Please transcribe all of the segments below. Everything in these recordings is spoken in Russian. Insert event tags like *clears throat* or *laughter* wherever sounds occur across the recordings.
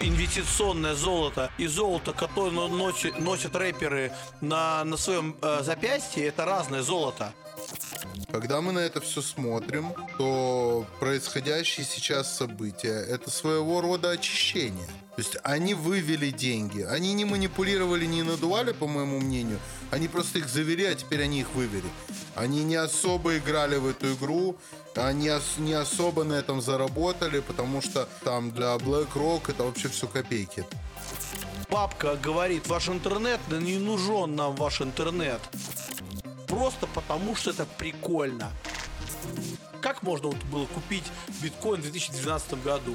инвестиционное золото и золото, которое носят, носят рэперы на, на своем э, запястье, это разное золото. Когда мы на это все смотрим, то происходящие сейчас события – это своего рода очищение. То есть они вывели деньги. Они не манипулировали, не надували, по моему мнению. Они просто их завели, а теперь они их вывели. Они не особо играли в эту игру, они не особо на этом заработали, потому что там для BlackRock это вообще все копейки. Бабка говорит, ваш интернет, да не нужен нам ваш интернет просто потому, что это прикольно. Как можно вот было купить биткоин в 2012 году?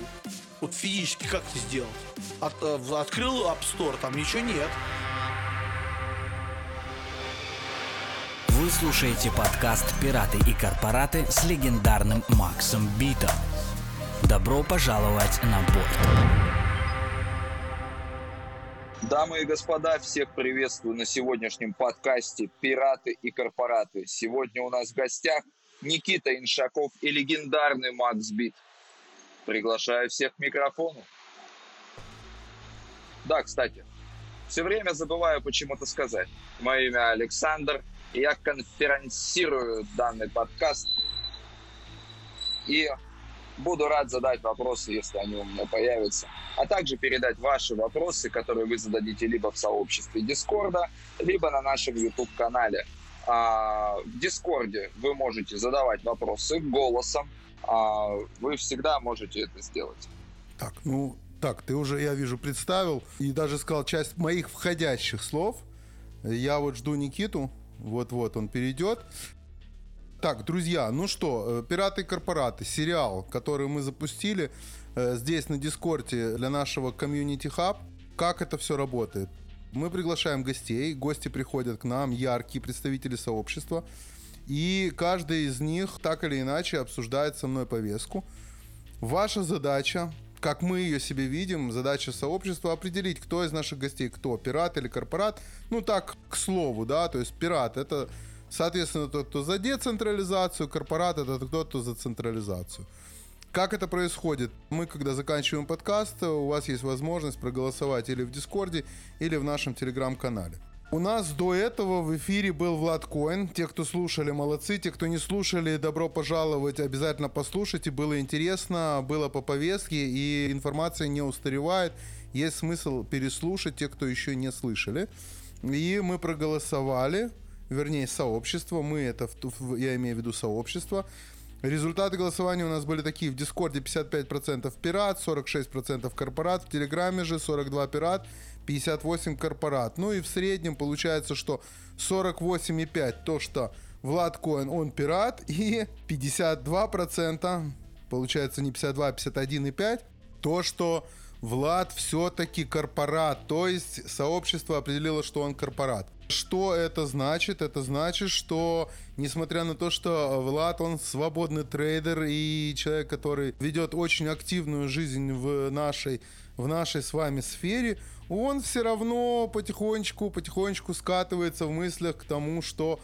Вот физически как это сделать? От, э, открыл App Store, там ничего нет. Вы слушаете подкаст «Пираты и корпораты» с легендарным Максом Битом. Добро пожаловать на борт. Дамы и господа, всех приветствую на сегодняшнем подкасте «Пираты и корпораты». Сегодня у нас в гостях Никита Иншаков и легендарный Макс Бит. Приглашаю всех к микрофону. Да, кстати, все время забываю почему-то сказать. Мое имя Александр, я конференцирую данный подкаст. И Буду рад задать вопросы, если они у меня появятся. А также передать ваши вопросы, которые вы зададите либо в сообществе Дискорда, либо на нашем YouTube-канале. А, в Дискорде вы можете задавать вопросы голосом. А, вы всегда можете это сделать. Так, ну, так, ты уже, я вижу, представил и даже сказал часть моих входящих слов. Я вот жду Никиту. Вот-вот он перейдет. Так, друзья, ну что, э, «Пираты и корпораты», сериал, который мы запустили э, здесь на Дискорде для нашего комьюнити хаб. Как это все работает? Мы приглашаем гостей, гости приходят к нам, яркие представители сообщества, и каждый из них так или иначе обсуждает со мной повестку. Ваша задача как мы ее себе видим, задача сообщества определить, кто из наших гостей, кто, пират или корпорат. Ну так, к слову, да, то есть пират это Соответственно, тот, кто за децентрализацию, корпорат это тот, кто за централизацию. Как это происходит? Мы, когда заканчиваем подкаст, у вас есть возможность проголосовать или в Дискорде, или в нашем Телеграм-канале. У нас до этого в эфире был Влад Коин. Те, кто слушали, молодцы. Те, кто не слушали, добро пожаловать. Обязательно послушайте. Было интересно, было по повестке, и информация не устаревает. Есть смысл переслушать те, кто еще не слышали. И мы проголосовали вернее, сообщество. Мы это, я имею в виду сообщество. Результаты голосования у нас были такие. В Дискорде 55% пират, 46% корпорат. В Телеграме же 42 пират, 58 корпорат. Ну и в среднем получается, что 48,5 то, что Влад Коин, он пират. И 52%, получается не 52, а 51,5 то, что Влад все-таки корпорат. То есть сообщество определило, что он корпорат. Что это значит? Это значит, что несмотря на то, что Влад, он свободный трейдер и человек, который ведет очень активную жизнь в нашей, в нашей с вами сфере, он все равно потихонечку, потихонечку скатывается в мыслях к тому, что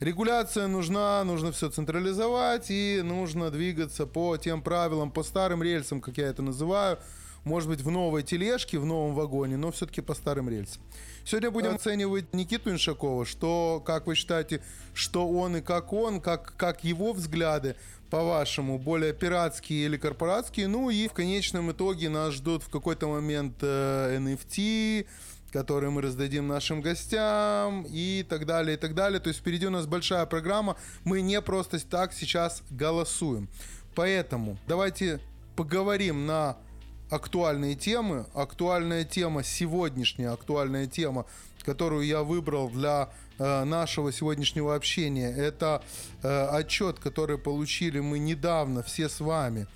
Регуляция нужна, нужно все централизовать и нужно двигаться по тем правилам, по старым рельсам, как я это называю, может быть, в новой тележке, в новом вагоне, но все-таки по старым рельсам. Сегодня будем оценивать Никиту Иншакова, что, как вы считаете, что он и как он, как, как его взгляды, по-вашему, более пиратские или корпоратские. Ну и в конечном итоге нас ждут в какой-то момент э, NFT, которые мы раздадим нашим гостям и так далее, и так далее. То есть впереди у нас большая программа. Мы не просто так сейчас голосуем. Поэтому давайте поговорим на актуальные темы. Актуальная тема, сегодняшняя актуальная тема, которую я выбрал для э, нашего сегодняшнего общения, это э, отчет, который получили мы недавно все с вами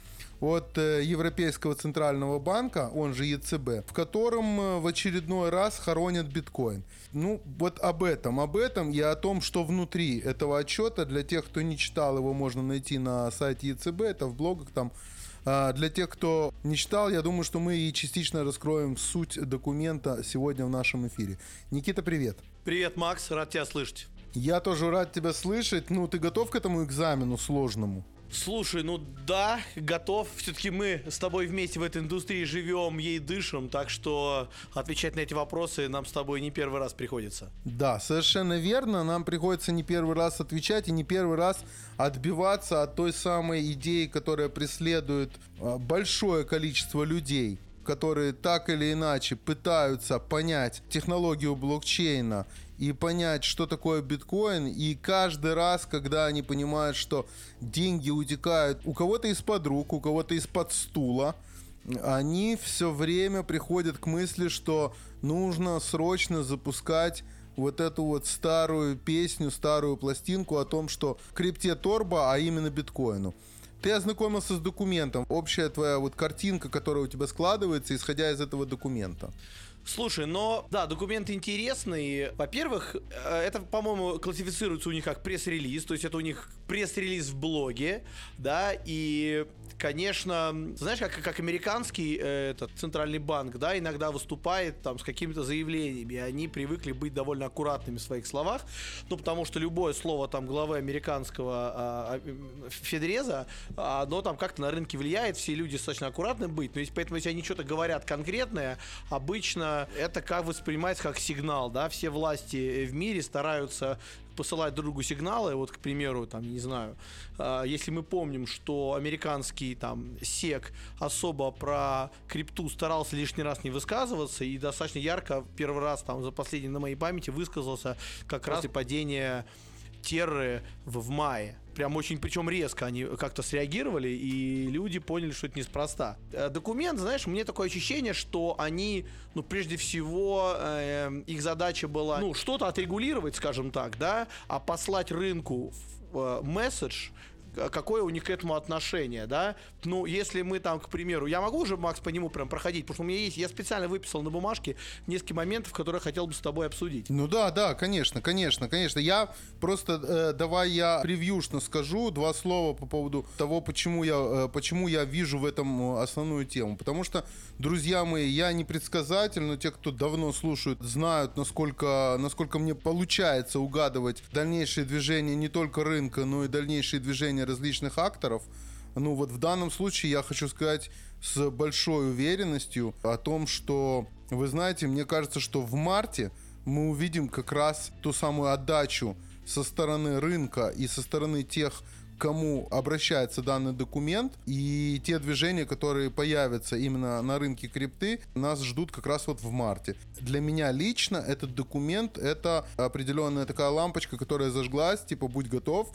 от э, Европейского центрального банка, он же ЕЦБ, в котором э, в очередной раз хоронят биткоин. Ну, вот об этом, об этом и о том, что внутри этого отчета, для тех, кто не читал, его можно найти на сайте ЕЦБ, это в блогах там для тех, кто не читал, я думаю, что мы и частично раскроем суть документа сегодня в нашем эфире. Никита, привет. Привет, Макс, рад тебя слышать. Я тоже рад тебя слышать. Ну, ты готов к этому экзамену сложному? Слушай, ну да, готов. Все-таки мы с тобой вместе в этой индустрии живем, ей дышим, так что отвечать на эти вопросы нам с тобой не первый раз приходится. Да, совершенно верно. Нам приходится не первый раз отвечать и не первый раз отбиваться от той самой идеи, которая преследует а, большое количество людей которые так или иначе пытаются понять технологию блокчейна и понять, что такое биткоин. И каждый раз, когда они понимают, что деньги утекают у кого-то из-под рук, у кого-то из-под стула, они все время приходят к мысли, что нужно срочно запускать вот эту вот старую песню, старую пластинку о том, что крипте торба, а именно биткоину. Ты ознакомился с документом. Общая твоя вот картинка, которая у тебя складывается, исходя из этого документа. Слушай, но да, документы интересные. Во-первых, э, это, по-моему, классифицируется у них как пресс-релиз, то есть это у них пресс-релиз в блоге, да, и конечно, знаешь, как, как американский э, этот центральный банк, да, иногда выступает там с какими-то заявлениями, они привыкли быть довольно аккуратными в своих словах, ну, потому что любое слово там главы американского а, а, Федреза, оно там как-то на рынке влияет, все люди достаточно аккуратны быть, но есть, поэтому если они что-то говорят конкретное, обычно это как воспринимается как сигнал, да, все власти в мире стараются посылать друг другу сигналы, вот, к примеру, там, не знаю, э, если мы помним, что американский там СЕК особо про крипту старался лишний раз не высказываться и достаточно ярко первый раз там за последний на моей памяти высказался как раз и падение терры в, в мае. Прям очень, причем резко они как-то среагировали, и люди поняли, что это неспроста. Э, документ, знаешь, мне такое ощущение, что они, ну, прежде всего, э, их задача была, ну, что-то отрегулировать, скажем так, да, а послать рынку э, месседж, какое у них к этому отношение, да? Ну, если мы там, к примеру, я могу уже, Макс, по нему прям проходить, потому что у меня есть, я специально выписал на бумажке несколько моментов, которые хотел бы с тобой обсудить. Ну да, да, конечно, конечно, конечно. Я просто, э, давай я превьюшно скажу два слова по поводу того, почему я, э, почему я вижу в этом э, основную тему. Потому что, друзья мои, я не предсказатель, но те, кто давно слушают, знают, насколько, насколько мне получается угадывать дальнейшие движения не только рынка, но и дальнейшие движения привлечение различных акторов. Ну вот в данном случае я хочу сказать с большой уверенностью о том, что, вы знаете, мне кажется, что в марте мы увидим как раз ту самую отдачу со стороны рынка и со стороны тех, кому обращается данный документ, и те движения, которые появятся именно на рынке крипты, нас ждут как раз вот в марте. Для меня лично этот документ — это определенная такая лампочка, которая зажглась, типа «будь готов»,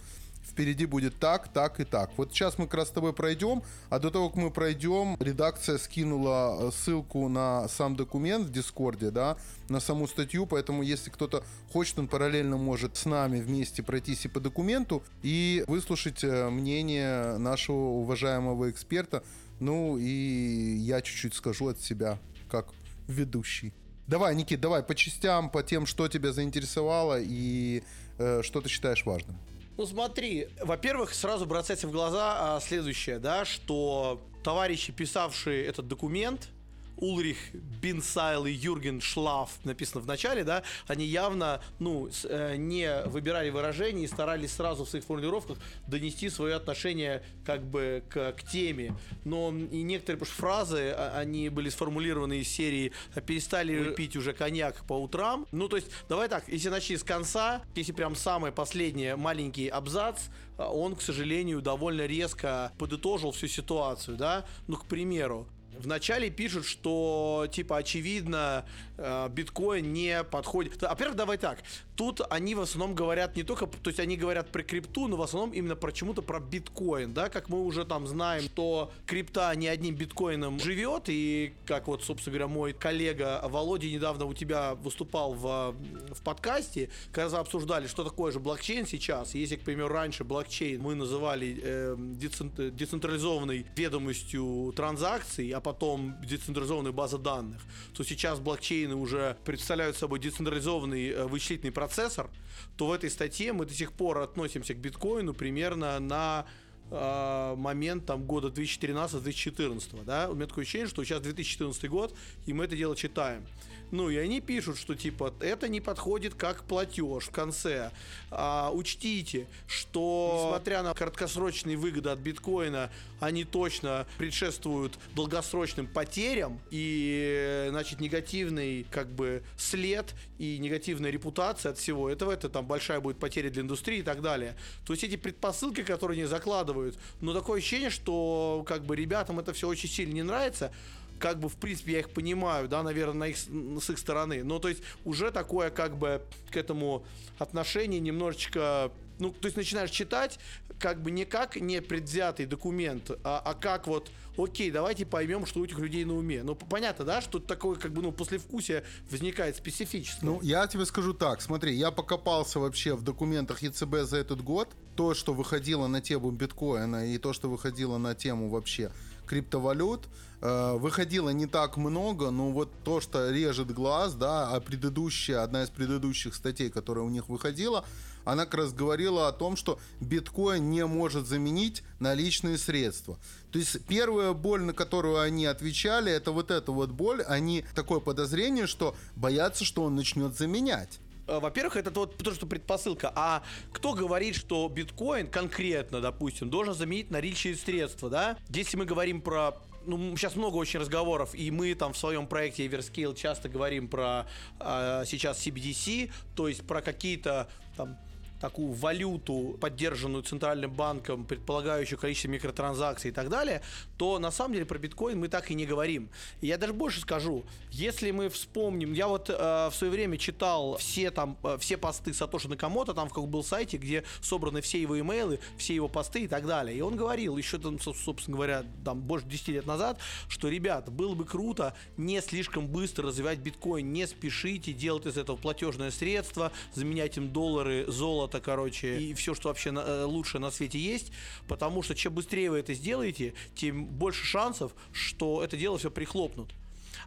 впереди будет так, так и так. Вот сейчас мы как раз с тобой пройдем, а до того, как мы пройдем, редакция скинула э, ссылку на сам документ в Дискорде, да, на саму статью, поэтому если кто-то хочет, он параллельно может с нами вместе пройтись и по документу и выслушать э, мнение нашего уважаемого эксперта. Ну и я чуть-чуть скажу от себя, как ведущий. Давай, Никит, давай по частям, по тем, что тебя заинтересовало и э, что ты считаешь важным. Ну смотри, во-первых, сразу бросается в глаза а, следующее, да, что товарищи, писавшие этот документ, Ульрих Бинсайл и Юрген Шлаф написано в начале, да, они явно, ну, э, не выбирали выражения и старались сразу в своих формулировках донести свое отношение как бы к, к теме. Но и некоторые фразы, а, они были сформулированы из серии «перестали пить уже коньяк по утрам». Ну, то есть, давай так, если начать с конца, если прям самый последний маленький абзац, а, он, к сожалению, довольно резко подытожил всю ситуацию, да. Ну, к примеру, Вначале пишут, что, типа, очевидно, э, биткоин не подходит. Во-первых, давай так. Тут они в основном говорят не только, то есть они говорят про крипту, но в основном именно почему-то про биткоин, да, как мы уже там знаем, что крипта не одним биткоином живет, и как вот, собственно говоря, мой коллега Володя недавно у тебя выступал в, в подкасте, когда обсуждали, что такое же блокчейн сейчас, если, к примеру, раньше блокчейн мы называли э, децентрализованной ведомостью транзакций, а потом децентрализованной базы данных, то сейчас блокчейны уже представляют собой децентрализованный э, вычислительный процессор, то в этой статье мы до сих пор относимся к биткоину примерно на э, момент там года 2013-2014, да, у меня такое ощущение, что сейчас 2014 год, и мы это дело читаем. Ну, и они пишут, что типа это не подходит как платеж в конце. А, учтите, что несмотря на краткосрочные выгоды от биткоина, они точно предшествуют долгосрочным потерям и, значит, негативный как бы след и негативная репутация от всего этого, это там большая будет потеря для индустрии и так далее. То есть эти предпосылки, которые они закладывают, но такое ощущение, что как бы ребятам это все очень сильно не нравится, как бы, в принципе, я их понимаю, да, наверное, на их, с их стороны. Но, то есть, уже такое, как бы, к этому отношение немножечко ну, то есть начинаешь читать как бы не как непредвзятый документ, а, а как вот, окей, давайте поймем, что у этих людей на уме. Ну, понятно, да, что такое как бы, ну, послевкусие возникает специфически. Ну, я тебе скажу так, смотри, я покопался вообще в документах ЕЦБ за этот год, то, что выходило на тему биткоина и то, что выходило на тему вообще криптовалют. Э, выходило не так много, но вот то, что режет глаз, да, а предыдущая, одна из предыдущих статей, которая у них выходила, она как раз говорила о том, что биткоин не может заменить наличные средства. То есть первая боль, на которую они отвечали, это вот эта вот боль, они такое подозрение, что боятся, что он начнет заменять. Э, во-первых, это вот то, что предпосылка. А кто говорит, что биткоин конкретно, допустим, должен заменить наличие средства, да? Если мы говорим про ну, сейчас много очень разговоров, и мы там в своем проекте Everscale часто говорим про э, сейчас CBDC, то есть про какие-то там такую валюту, поддержанную центральным банком, предполагающую количество микротранзакций и так далее, то на самом деле про биткоин мы так и не говорим. Я даже больше скажу, если мы вспомним, я вот э, в свое время читал все там, э, все посты Сатоши Накамото, там в каком был сайте, где собраны все его имейлы, все его посты и так далее. И он говорил еще там, собственно говоря, там больше 10 лет назад, что, ребят, было бы круто не слишком быстро развивать биткоин, не спешите делать из этого платежное средство, заменять им доллары, золото, золото, короче, и все, что вообще на, э, лучше на свете есть, потому что чем быстрее вы это сделаете, тем больше шансов, что это дело все прихлопнут.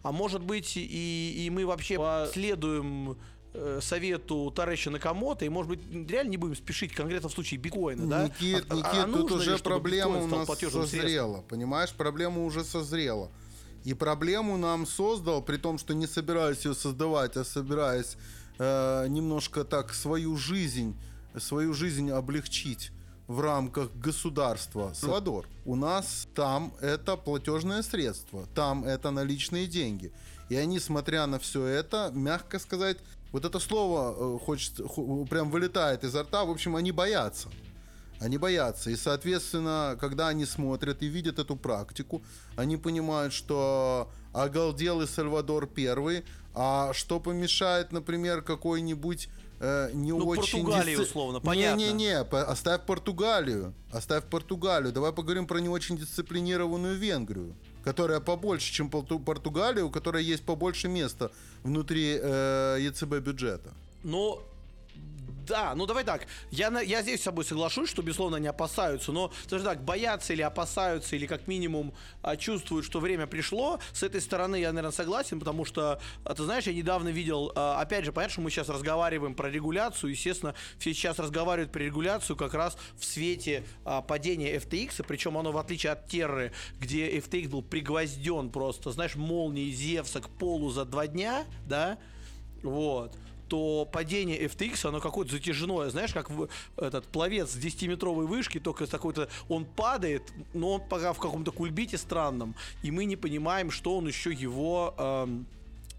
А может быть, и, и мы вообще последуем э, совету Тареща Накамото, и, может быть, реально не будем спешить конкретно в случае биткоина, да? Никит, а, Никит, а, тут уже ли, проблема у нас созрела, средством? понимаешь? Проблема уже созрела. И проблему нам создал, при том, что не собираюсь ее создавать, а собираюсь э, немножко так свою жизнь свою жизнь облегчить в рамках государства Салвадор. У нас там это платежное средство, там это наличные деньги. И они, смотря на все это, мягко сказать, вот это слово э, хочет, прям вылетает изо рта, в общем, они боятся. Они боятся. И, соответственно, когда они смотрят и видят эту практику, они понимают, что оголделый Сальвадор первый, а что помешает, например, какой-нибудь э, не ну, очень... Португалию, дисци... условно, понятно. Не-не-не, оставь Португалию. Оставь Португалию. Давай поговорим про не очень дисциплинированную Венгрию которая побольше, чем Португалия, у которой есть побольше места внутри э, ЕЦБ бюджета. Но да, ну давай так. Я, я здесь с собой соглашусь, что, безусловно, они опасаются, но, даже так, боятся или опасаются, или как минимум а, чувствуют, что время пришло. С этой стороны я, наверное, согласен, потому что, а, ты знаешь, я недавно видел, а, опять же, понятно, что мы сейчас разговариваем про регуляцию, естественно, все сейчас разговаривают про регуляцию как раз в свете падения FTX, причем оно, в отличие от Терры, где FTX был пригвозден просто, знаешь, молнией Зевса к полу за два дня, да, вот, то падение FTX, оно какое-то затяжное, знаешь, как в, этот пловец с 10-метровой вышки, только такой-то, он падает, но он пока в каком-то кульбите странном, и мы не понимаем, что он еще его... Эм,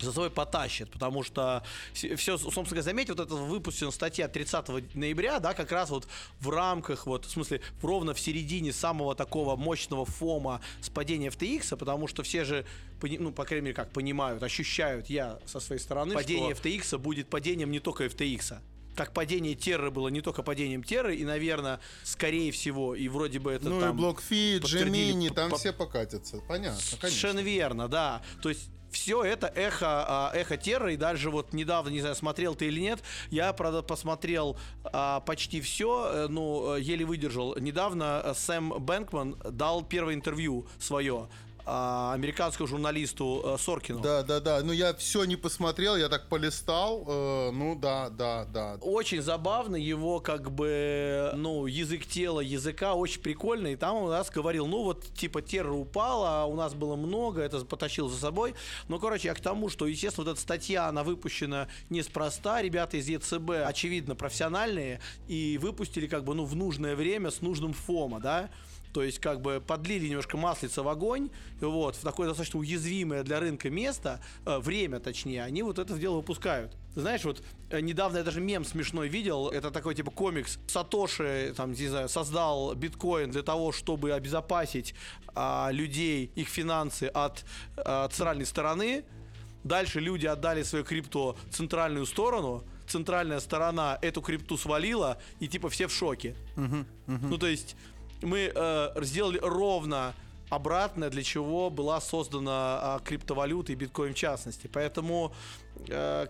за собой потащит, потому что все, собственно говоря, заметьте, вот эта выпущена статья 30 ноября, да, как раз вот в рамках, вот, в смысле, ровно в середине самого такого мощного фома с падения FTX, потому что все же, ну, по крайней мере, как понимают, ощущают я со своей стороны, падение что... FTX будет падением не только FTX, как падение Терры было не только падением Терры, и, наверное, скорее всего, и вроде бы это ну, там... Ну и BlockFi, Gemini, там по... все покатятся, понятно, конечно. Совершенно верно, да. То есть все это эхо, а, эхо терры, и даже вот недавно, не знаю, смотрел ты или нет, я, правда, посмотрел а, почти все, э, ну, еле выдержал. Недавно э, Сэм Бэнкман дал первое интервью свое а, американскому журналисту э, Соркину. Да, да, да. Ну, я все не посмотрел, я так полистал. Э, ну, да, да, да. Очень забавно, его как бы, ну, язык тела, языка очень прикольный. И там у нас говорил, ну, вот, типа, терра упала, а у нас было много, это потащил за собой. Ну, короче, я к тому, что, естественно, вот эта статья, она выпущена неспроста. Ребята из ЕЦБ, очевидно, профессиональные, и выпустили, как бы, ну, в нужное время с нужным ФОМа, да. То есть, как бы подлили немножко маслица в огонь, вот, в такое достаточно уязвимое для рынка место, э, время точнее, они вот это дело выпускают. Знаешь, вот э, недавно я даже мем смешной видел, это такой типа комикс. Сатоши, там, не знаю, создал биткоин для того, чтобы обезопасить а, людей, их финансы от а, центральной стороны. Дальше люди отдали свою крипту центральную сторону, центральная сторона эту крипту свалила, и типа все в шоке. Ну, то есть мы э, сделали ровно обратное, для чего была создана э, криптовалюта и биткоин в частности. Поэтому,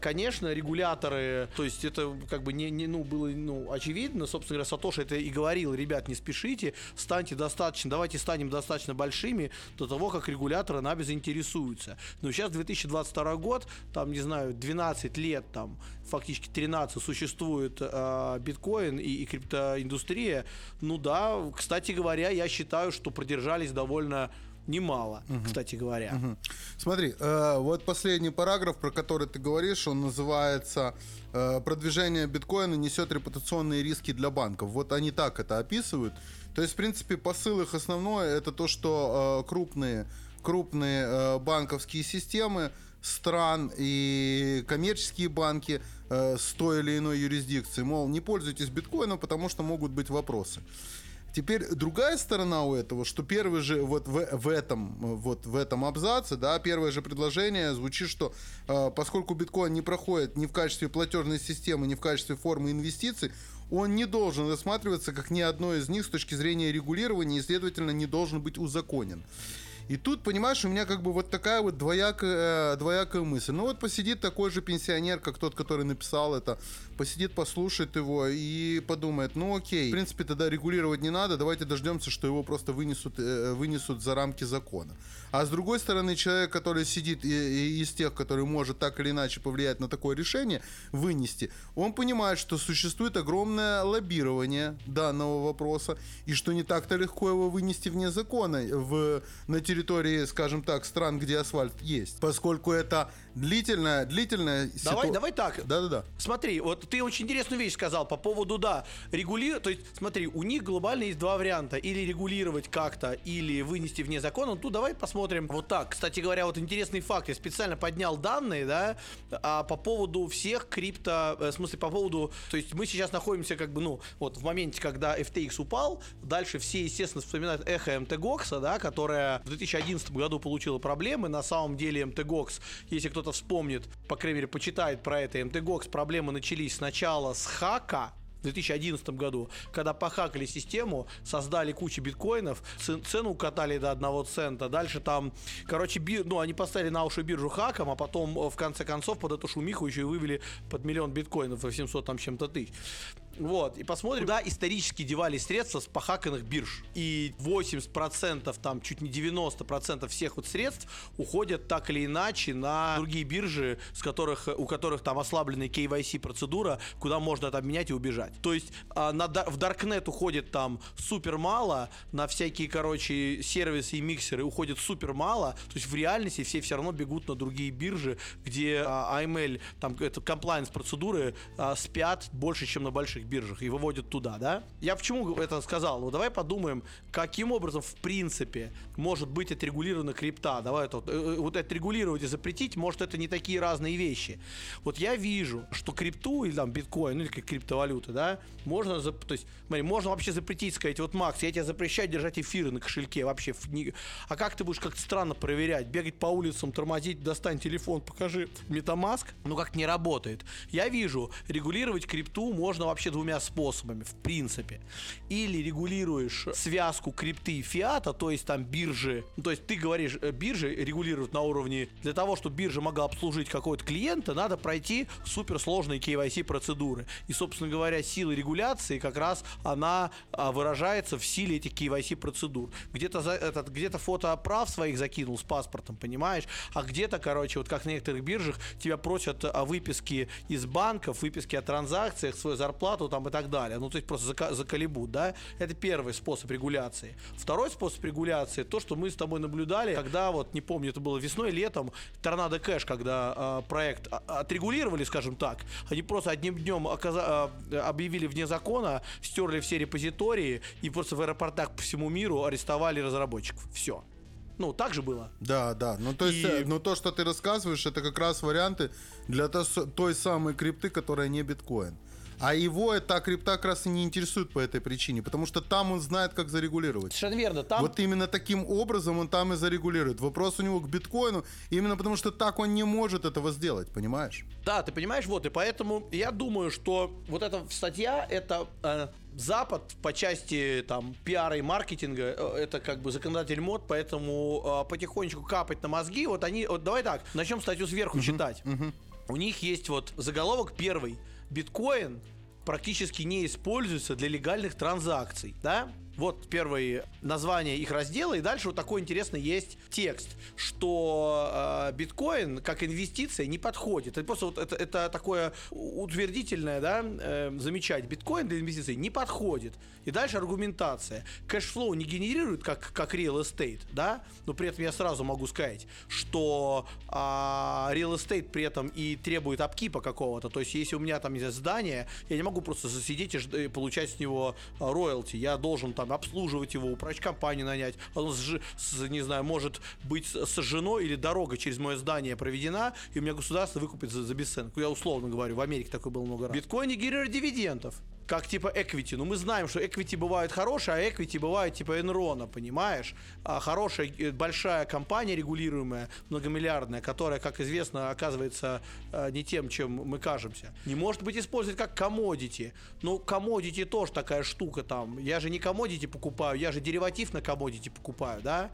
конечно, регуляторы, то есть это как бы не, не ну, было ну, очевидно, собственно говоря, Сатоши это и говорил, ребят, не спешите, станьте достаточно, давайте станем достаточно большими до того, как регуляторы нами заинтересуются. Но сейчас 2022 год, там, не знаю, 12 лет, там, фактически 13 существует э, биткоин и, и криптоиндустрия, ну да, кстати говоря, я считаю, что продержались довольно немало, угу. кстати говоря. Угу. Смотри, э, вот последний параграф, про который ты говоришь, он называется э, «Продвижение биткоина несет репутационные риски для банков». Вот они так это описывают. То есть, в принципе, посыл их основной – это то, что э, крупные, крупные э, банковские системы стран и коммерческие банки э, с той или иной юрисдикции, мол, не пользуйтесь биткоином, потому что могут быть вопросы. Теперь другая сторона у этого, что первый же вот в, в этом вот в этом абзаце, да, первое же предложение звучит, что э, поскольку биткоин не проходит ни в качестве платежной системы, ни в качестве формы инвестиций, он не должен рассматриваться как ни одно из них с точки зрения регулирования и, следовательно, не должен быть узаконен. И тут, понимаешь, у меня как бы вот такая вот двоякая, э, двоякая мысль. Ну вот посидит такой же пенсионер, как тот, который написал это, посидит, послушает его и подумает, ну окей, в принципе тогда регулировать не надо, давайте дождемся, что его просто вынесут, э, вынесут за рамки закона. А с другой стороны, человек, который сидит из тех, который может так или иначе повлиять на такое решение, вынести, он понимает, что существует огромное лоббирование данного вопроса, и что не так-то легко его вынести вне закона в, на территории территории, скажем так, стран, где асфальт есть, поскольку это длительная, длительная Давай, ситу... давай так. Да-да-да. Смотри, вот ты очень интересную вещь сказал по поводу, да, регулировать, то есть, смотри, у них глобально есть два варианта, или регулировать как-то, или вынести вне закона, ну, давай посмотрим вот так. Кстати говоря, вот интересный факт, я специально поднял данные, да, а, по поводу всех крипто, э, в смысле, по поводу, то есть мы сейчас находимся как бы, ну, вот в моменте, когда FTX упал, дальше все, естественно, вспоминают эхо МТГОКСа, да, которая в 2000 2011 году получила проблемы. На самом деле MTGOX, если кто-то вспомнит, по крайней мере, почитает про это, MTGOX проблемы начались сначала с хака, в 2011 году, когда похакали систему, создали кучу биткоинов, цену укатали до одного цента, дальше там, короче, бир, ну, они поставили на уши биржу хаком, а потом, в конце концов, под эту шумиху еще и вывели под миллион биткоинов, 800 там чем-то тысяч. Вот, и посмотрим, куда исторически девались средства с похаканных бирж. И 80%, там чуть не 90% всех вот средств уходят так или иначе на другие биржи, с которых, у которых там ослабленная KYC процедура, куда можно это обменять и убежать. То есть а, на, в Darknet уходит там супер мало, на всякие, короче, сервисы и миксеры уходит супер мало, то есть в реальности все все равно бегут на другие биржи, где а, AML, там это compliance процедуры а, спят больше, чем на больших биржах и выводят туда, да? Я почему это сказал? Ну, давай подумаем, каким образом, в принципе, может быть отрегулирована крипта. Давай это, э, вот отрегулировать и запретить, может, это не такие разные вещи. Вот я вижу, что крипту или там биткоин, ну, или как криптовалюта, да, можно, то есть, смотри, можно вообще запретить, сказать, вот, Макс, я тебе запрещаю держать эфиры на кошельке вообще. А как ты будешь как-то странно проверять? Бегать по улицам, тормозить, достань телефон, покажи. Метамаск, ну, как не работает. Я вижу, регулировать крипту можно вообще двумя способами, в принципе. Или регулируешь связку крипты и фиата, то есть там биржи, ну, то есть ты говоришь, э, биржи регулируют на уровне, для того, чтобы биржа могла обслужить какого-то клиента, надо пройти суперсложные KYC процедуры. И, собственно говоря, сила регуляции как раз она а, выражается в силе этих KYC процедур. Где-то этот, где-то фото прав своих закинул с паспортом, понимаешь? А где-то, короче, вот как на некоторых биржах тебя просят о выписке из банков, выписки о транзакциях, свою зарплату там и так далее. Ну, то есть просто зака- заколебут, да? Это первый способ регуляции. Второй способ регуляции, то, что мы с тобой наблюдали, когда вот, не помню, это было весной, летом, Торнадо Кэш, когда э, проект а- отрегулировали, скажем так, они просто одним днем оказа- э, объявили вне закона, стерли все репозитории и просто в аэропортах по всему миру арестовали разработчиков. Все. Ну, так же было. Да, да. Ну то есть, И- э, ну то, что ты рассказываешь, это как раз варианты для то- той самой крипты, которая не биткоин. А его эта крипта как раз и не интересует по этой причине, потому что там он знает, как зарегулировать. Совершенно верно. Там Вот именно таким образом он там и зарегулирует. Вопрос у него к биткоину, именно потому что так он не может этого сделать, понимаешь? Да, ты понимаешь, вот, и поэтому я думаю, что вот эта статья, это э, Запад по части там пиара и маркетинга, э, это как бы законодатель мод, поэтому э, потихонечку капать на мозги, вот они, вот давай так, начнем статью сверху читать. У них есть вот заголовок первый, биткоин практически не используется для легальных транзакций, да? Вот первое название их раздела, и дальше вот такой интересный есть текст, что э, биткоин как инвестиция не подходит. Это просто вот это, это такое утвердительное, да, э, замечание. Биткоин для инвестиций не подходит. И дальше аргументация. Cash flow не генерирует как, как real estate, да, но при этом я сразу могу сказать, что а, real estate при этом и требует upkeep а какого-то. То есть, если у меня там есть здание, я не могу просто засидеть и, и получать с него а, роялти. Я должен там обслуживать его, управляющую компанию нанять. Он, с, с, не знаю, может быть сожжено или дорога через мое здание проведена, и у меня государство выкупит за, за бесценок. Я условно говорю, в Америке такое было много раз. Биткоин не генерирует дивидендов как типа equity. Ну, мы знаем, что equity бывают хорошие, а equity бывают типа Enron, понимаешь? А хорошая, э, большая компания регулируемая, многомиллиардная, которая, как известно, оказывается э, не тем, чем мы кажемся, не может быть использовать как commodity. Ну, commodity тоже такая штука там. Я же не commodity покупаю, я же дериватив на commodity покупаю, да?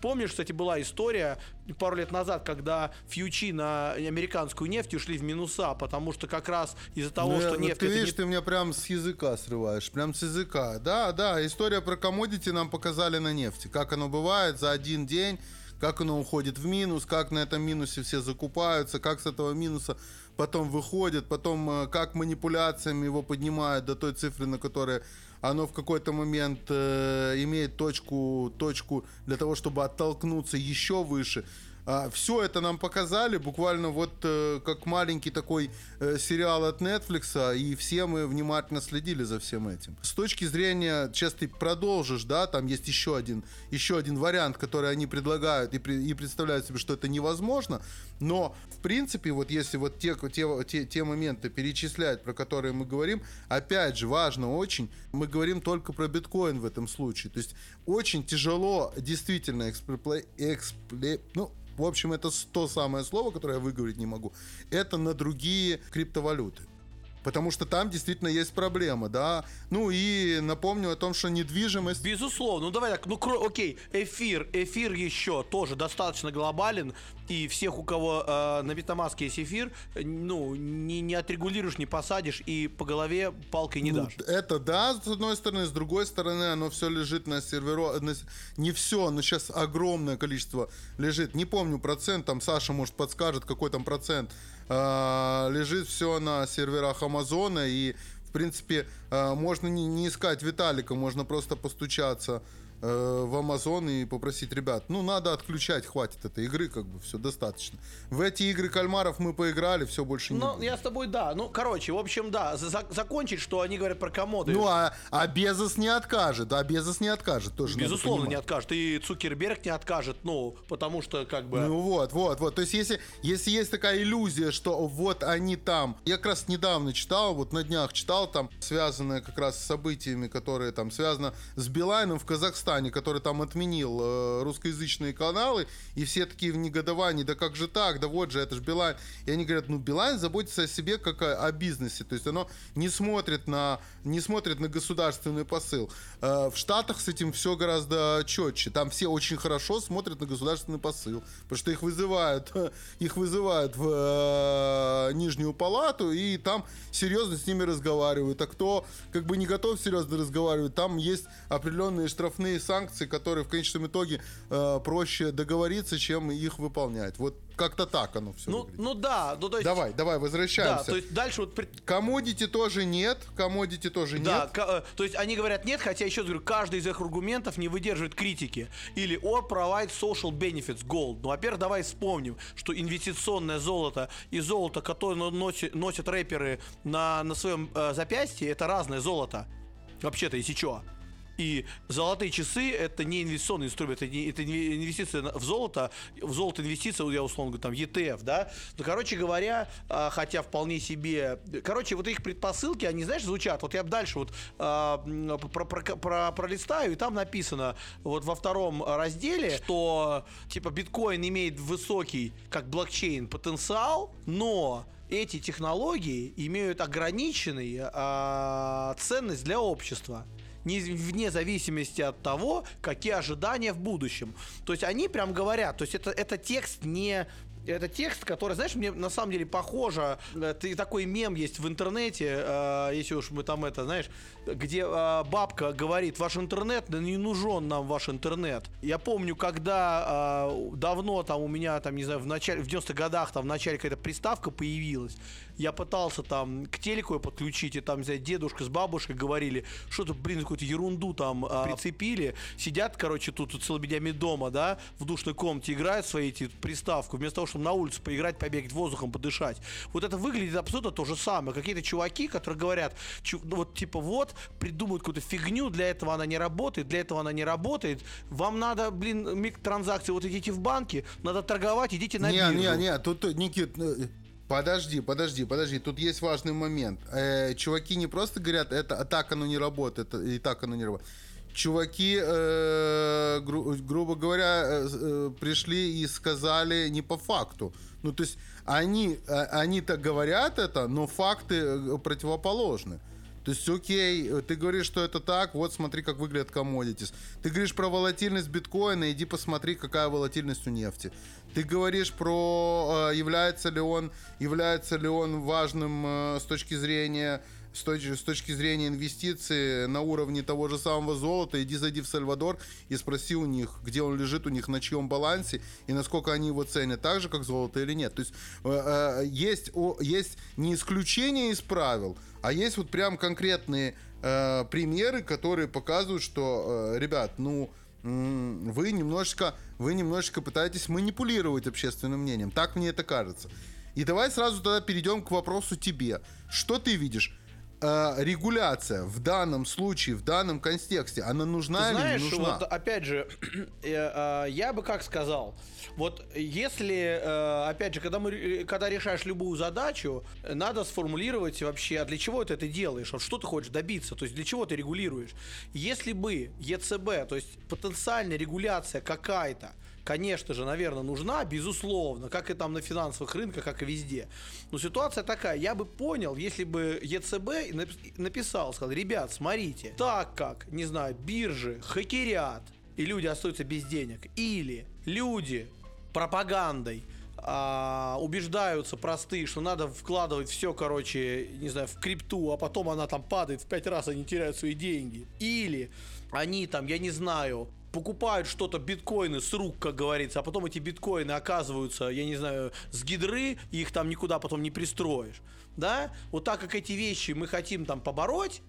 Помнишь, кстати, была история пару лет назад, когда фьючи на американскую нефть ушли в минуса, потому что как раз из-за того, Ну, что вот нефть ты видишь, не ты меня прям с языка срываешь, прям с языка. Да, да, история про комодити нам показали на нефти. Как оно бывает за один день, как оно уходит в минус, как на этом минусе все закупаются, как с этого минуса потом выходит, потом э, как манипуляциями его поднимают до той цифры, на которой оно в какой-то момент э, имеет точку, точку для того, чтобы оттолкнуться еще выше. все это нам показали буквально вот э, как маленький такой э, сериал от Netflix, и все мы внимательно следили за всем этим. С точки зрения, сейчас ты продолжишь, да, там есть еще один, еще один вариант, который они предлагают и, и представляют себе, что это невозможно, но в принципе, вот если вот те, те, те, те моменты перечислять, про которые мы говорим, опять же, важно очень, мы говорим только про биткоин в этом случае. То есть очень тяжело действительно экспле, экспле, ну, в общем, это то самое слово, которое я выговорить не могу. Это на другие криптовалюты. Потому что там действительно есть проблема, да. Ну и напомню о том, что недвижимость... Безусловно, ну давай так, ну кро- окей, эфир, эфир еще тоже достаточно глобален, и всех, у кого э, на Метамаске есть эфир, ну, не, не отрегулируешь, не посадишь, и по голове палкой не Ну, дашь. Это да, с одной стороны, с другой стороны, оно все лежит на серверо, на не все, но сейчас огромное количество лежит. Не помню процент, там Саша может подскажет, какой там процент. А, лежит все на серверах Амазона и в принципе, а, можно не, не искать Виталика, можно просто постучаться в Амазон и попросить ребят, ну, надо отключать, хватит этой игры, как бы, все достаточно. В эти игры кальмаров мы поиграли, все больше не Ну, будем. я с тобой, да. Ну, короче, в общем, да, за- за- закончить, что они говорят про комоды. Ну, а, а Безос не откажет, а Безос не откажет, тоже Безусловно, не откажет. И Цукерберг не откажет, ну, потому что, как бы... Ну вот, вот, вот. То есть, если, если есть такая иллюзия, что вот они там. Я как раз недавно читал, вот на днях читал там, связанное как раз с событиями, которые там связано с Билайном в Казахстане. Казахстане, который там отменил э, русскоязычные каналы, и все такие в негодовании, да как же так, да вот же, это же Билайн. И они говорят, ну, Билайн заботится о себе как о, о бизнесе, то есть оно не смотрит на, не смотрит на государственный посыл. Э, в Штатах с этим все гораздо четче, там все очень хорошо смотрят на государственный посыл, потому что их вызывают, *laughs* их вызывают в э, Нижнюю Палату, и там серьезно с ними разговаривают, а кто как бы не готов серьезно разговаривать, там есть определенные штрафные санкции, которые в конечном итоге э, проще договориться, чем их выполнять. Вот как-то так оно все ну, выглядит. ну да, ну то есть... Давай, давай, возвращаемся. Да, то есть дальше вот... Комодити тоже нет, комодити тоже да, нет. К- то есть они говорят нет, хотя еще раз говорю, каждый из их аргументов не выдерживает критики. Или or provide social benefits, gold. Ну, во-первых, давай вспомним, что инвестиционное золото и золото, которое носят, носят рэперы на, на своем э, запястье, это разное золото. Вообще-то, если что. И золотые часы это не инвестиционный инструмент, это, не, это не инвестиция в золото, в золото инвестиция, я условно говорю, там ETF, да. Ну, короче говоря, а, хотя вполне себе. Короче, вот их предпосылки, они, знаешь, звучат. Вот я дальше вот а, про, про, про, пролистаю, и там написано вот во втором разделе, что типа биткоин имеет высокий, как блокчейн, потенциал, но эти технологии имеют ограниченную а, ценность для общества не, вне зависимости от того, какие ожидания в будущем. То есть они прям говорят, то есть это, это текст не это текст, который, знаешь, мне на самом деле похоже. Э, ты такой мем есть в интернете, э, если уж мы там это, знаешь, где э, бабка говорит: ваш интернет, да не нужен нам ваш интернет. Я помню, когда э, давно там у меня там не знаю в начале в 90-х годах там в начале какая-то приставка появилась, я пытался там к телеку ее подключить, и там, знаю, дедушка с бабушкой говорили, что-то, блин, какую-то ерунду там э, прицепили, сидят, короче, тут, тут целыми днями дома, да, в душной комнате играют свои эти приставку, вместо того, чтобы на улице поиграть, побегать воздухом, подышать. Вот это выглядит абсолютно то же самое. Какие-то чуваки, которые говорят, ну, вот типа вот, придумают какую-то фигню, для этого она не работает, для этого она не работает. Вам надо, блин, транзакции, вот идите в банки, надо торговать, идите на не, биржу. Не, не, тут, Никит, э, Подожди, подожди, подожди. Тут есть важный момент. Э, чуваки не просто говорят, это а так оно не работает, и так оно не работает. Чуваки, э, гру, грубо говоря, э, э, пришли и сказали не по факту. Ну, то есть они, э, они так говорят это, но факты э, противоположны. То есть, окей, ты говоришь, что это так, вот смотри, как выглядят commodities. Ты говоришь про волатильность биткоина, иди посмотри, какая волатильность у нефти. Ты говоришь про, является ли он, является ли он важным с точки зрения с точки, с точки зрения инвестиций на уровне того же самого золота, иди зайди в Сальвадор и спроси у них, где он лежит у них, на чьем балансе и насколько они его ценят, так же, как золото или нет. То есть э, э, есть, о, есть не исключение из правил, а есть вот прям конкретные э, примеры, которые показывают, что, э, ребят, ну, вы немножечко, вы немножечко пытаетесь манипулировать общественным мнением. Так мне это кажется. И давай сразу тогда перейдем к вопросу тебе. Что ты видишь? Э, регуляция в данном случае, в данном контексте, она нужна Ты знаешь, или не нужна? Вот, опять же, *clears throat* э, э, я бы как сказал, вот если, э, опять же, когда, мы, когда решаешь любую задачу, надо сформулировать вообще, а для чего ты это делаешь, что ты хочешь добиться, то есть для чего ты регулируешь. Если бы ЕЦБ, то есть потенциальная регуляция какая-то, конечно же, наверное, нужна, безусловно, как и там на финансовых рынках, как и везде. Но ситуация такая, я бы понял, если бы ЕЦБ написал, сказал, ребят, смотрите, так как, не знаю, биржи хакерят, и люди остаются без денег, или люди пропагандой а, убеждаются простые, что надо вкладывать все, короче, не знаю, в крипту, а потом она там падает в пять раз, они теряют свои деньги. Или они там, я не знаю, покупают что-то, биткоины с рук, как говорится, а потом эти биткоины оказываются, я не знаю, с гидры, и их там никуда потом не пристроишь. Да? Вот так как эти вещи мы хотим там побороть,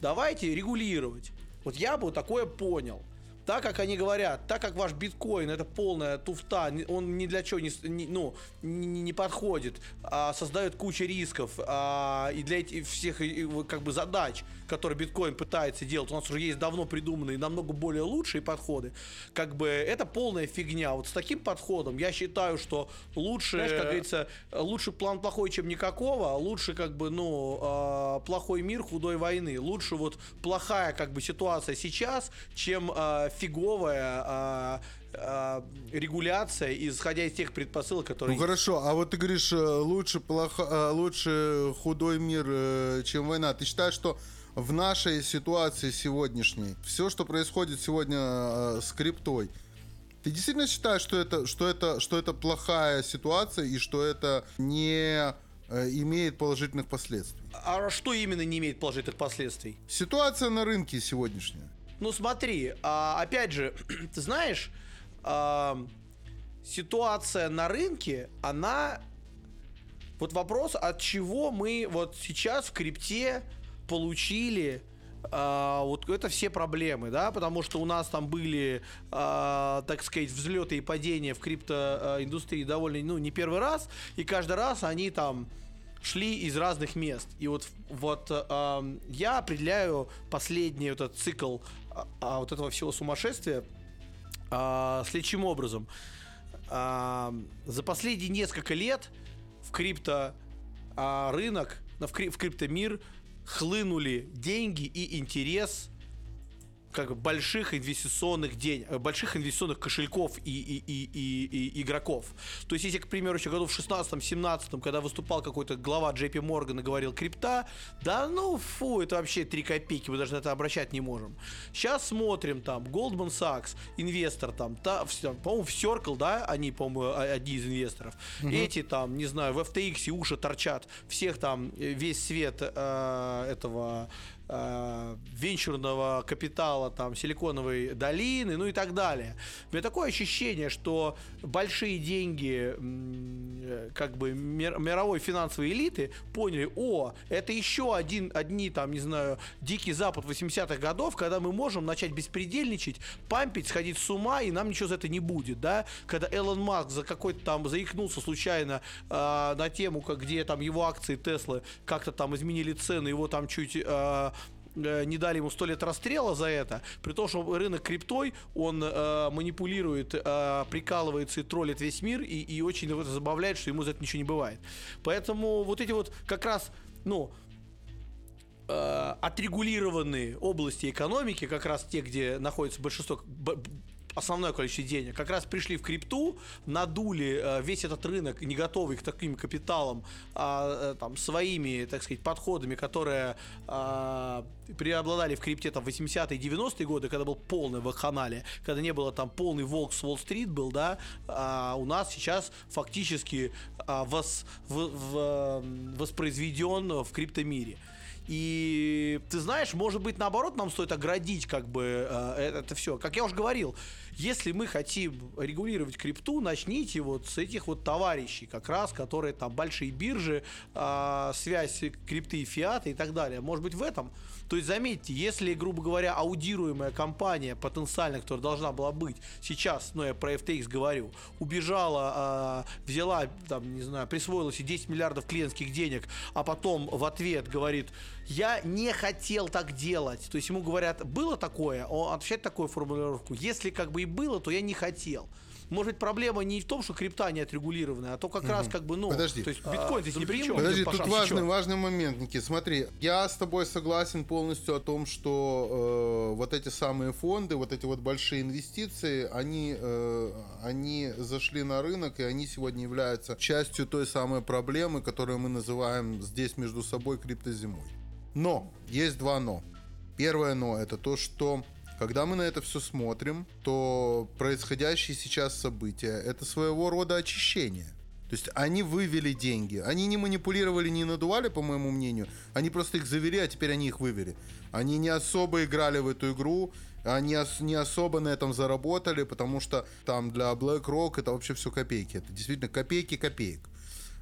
давайте регулировать. Вот я бы такое понял так как они говорят, так как ваш биткоин это полная туфта, он ни для чего не, не, ну, не, не подходит, а создает кучу рисков, а, и для этих всех как бы задач, которые биткоин пытается делать, у нас уже есть давно придуманные намного более лучшие подходы, как бы это полная фигня. Вот с таким подходом я считаю, что лучше, Знаешь, как говорится, лучше план плохой, чем никакого, лучше как бы, ну, э, плохой мир худой войны, лучше вот плохая как бы ситуация сейчас, чем э, фиговая а, а, регуляция, исходя из тех предпосылок, которые... Ну хорошо, а вот ты говоришь, э, лучше, плохо, э, лучше худой мир, э, чем война. Ты считаешь, что в нашей ситуации сегодняшней, все, что происходит сегодня с криптой, ты действительно считаешь, что это, что это, что это плохая ситуация и что это не имеет положительных последствий? А что именно не имеет положительных последствий? Ситуация на рынке сегодняшняя. Ну смотри, а, опять же, *clears throat* ты знаешь, а, ситуация на рынке, она... Вот вопрос, от чего мы вот сейчас в крипте получили а, вот это все проблемы, да, потому что у нас там были, а, так сказать, взлеты и падения в криптоиндустрии довольно, ну, не первый раз, и каждый раз они там шли из разных мест. И вот, вот э, я определяю последний этот цикл э, вот этого всего сумасшествия э, следующим образом. Э, за последние несколько лет в крипто э, рынок, в, крип, в криптомир хлынули деньги и интерес как бы больших инвестиционных денег, э, больших инвестиционных кошельков и, и, и, и, и игроков. То есть, если, к примеру, еще году в 16-17, когда выступал какой-то глава JP Morgan и говорил крипта, да ну фу, это вообще 3 копейки, мы даже на это обращать не можем. Сейчас смотрим там, Goldman Sachs, инвестор там, та, по-моему, в Circle, да, они, по-моему, одни из инвесторов. Угу. Эти там, не знаю, в FTX и уши торчат, всех там, э, весь свет э, этого венчурного капитала, там, Силиконовой долины, ну и так далее. У меня такое ощущение, что большие деньги как бы мир, мировой финансовой элиты поняли, о, это еще один, одни, там, не знаю, дикий запад 80-х годов, когда мы можем начать беспредельничать, пампить, сходить с ума, и нам ничего за это не будет, да? Когда Элон Маск за какой-то там заикнулся случайно э, на тему, как, где там его акции Теслы как-то там изменили цены, его там чуть Э, не дали ему сто лет расстрела за это, при том, что рынок криптой, он э, манипулирует, э, прикалывается и троллит весь мир, и, и очень его забавляет, что ему за это ничего не бывает. Поэтому вот эти вот как раз, ну, э, отрегулированные области экономики, как раз те, где находится большинство основное количество денег, как раз пришли в крипту, надули э, весь этот рынок, не готовый к таким капиталам, а, э, там, своими, так сказать, подходами, которые а, преобладали в крипте там 80-е 90-е годы, когда был полный вакханалия, когда не было там полный волк с Уолл-стрит был, да, а у нас сейчас фактически а, вос, в, в, воспроизведен в криптомире. И ты знаешь, может быть, наоборот, нам стоит оградить как бы э, это все. Как я уже говорил, если мы хотим регулировать крипту, начните вот с этих вот товарищей, как раз, которые там большие биржи, э, связь крипты и фиата и так далее. Может быть, в этом то есть, заметьте, если, грубо говоря, аудируемая компания потенциально, которая должна была быть сейчас, ну, я про FTX говорю, убежала, э, взяла, там, не знаю, присвоила себе 10 миллиардов клиентских денег, а потом в ответ говорит, я не хотел так делать. То есть ему говорят, было такое, он отвечает такую формулировку, если как бы и было, то я не хотел может быть, проблема не в том, что крипта не отрегулированная, а то как угу. раз как бы, ну, Подожди. то есть биткоин здесь а, ни при чем. Подожди, тут важный, важный момент, Никит. Смотри, я с тобой согласен полностью о том, что э, вот эти самые фонды, вот эти вот большие инвестиции, они, э, они зашли на рынок, и они сегодня являются частью той самой проблемы, которую мы называем здесь между собой криптозимой. Но, есть два но. Первое но, это то, что когда мы на это все смотрим, то происходящие сейчас события — это своего рода очищение. То есть они вывели деньги. Они не манипулировали, не надували, по моему мнению. Они просто их завели, а теперь они их вывели. Они не особо играли в эту игру, они не особо на этом заработали, потому что там для BlackRock это вообще все копейки. Это действительно копейки копеек.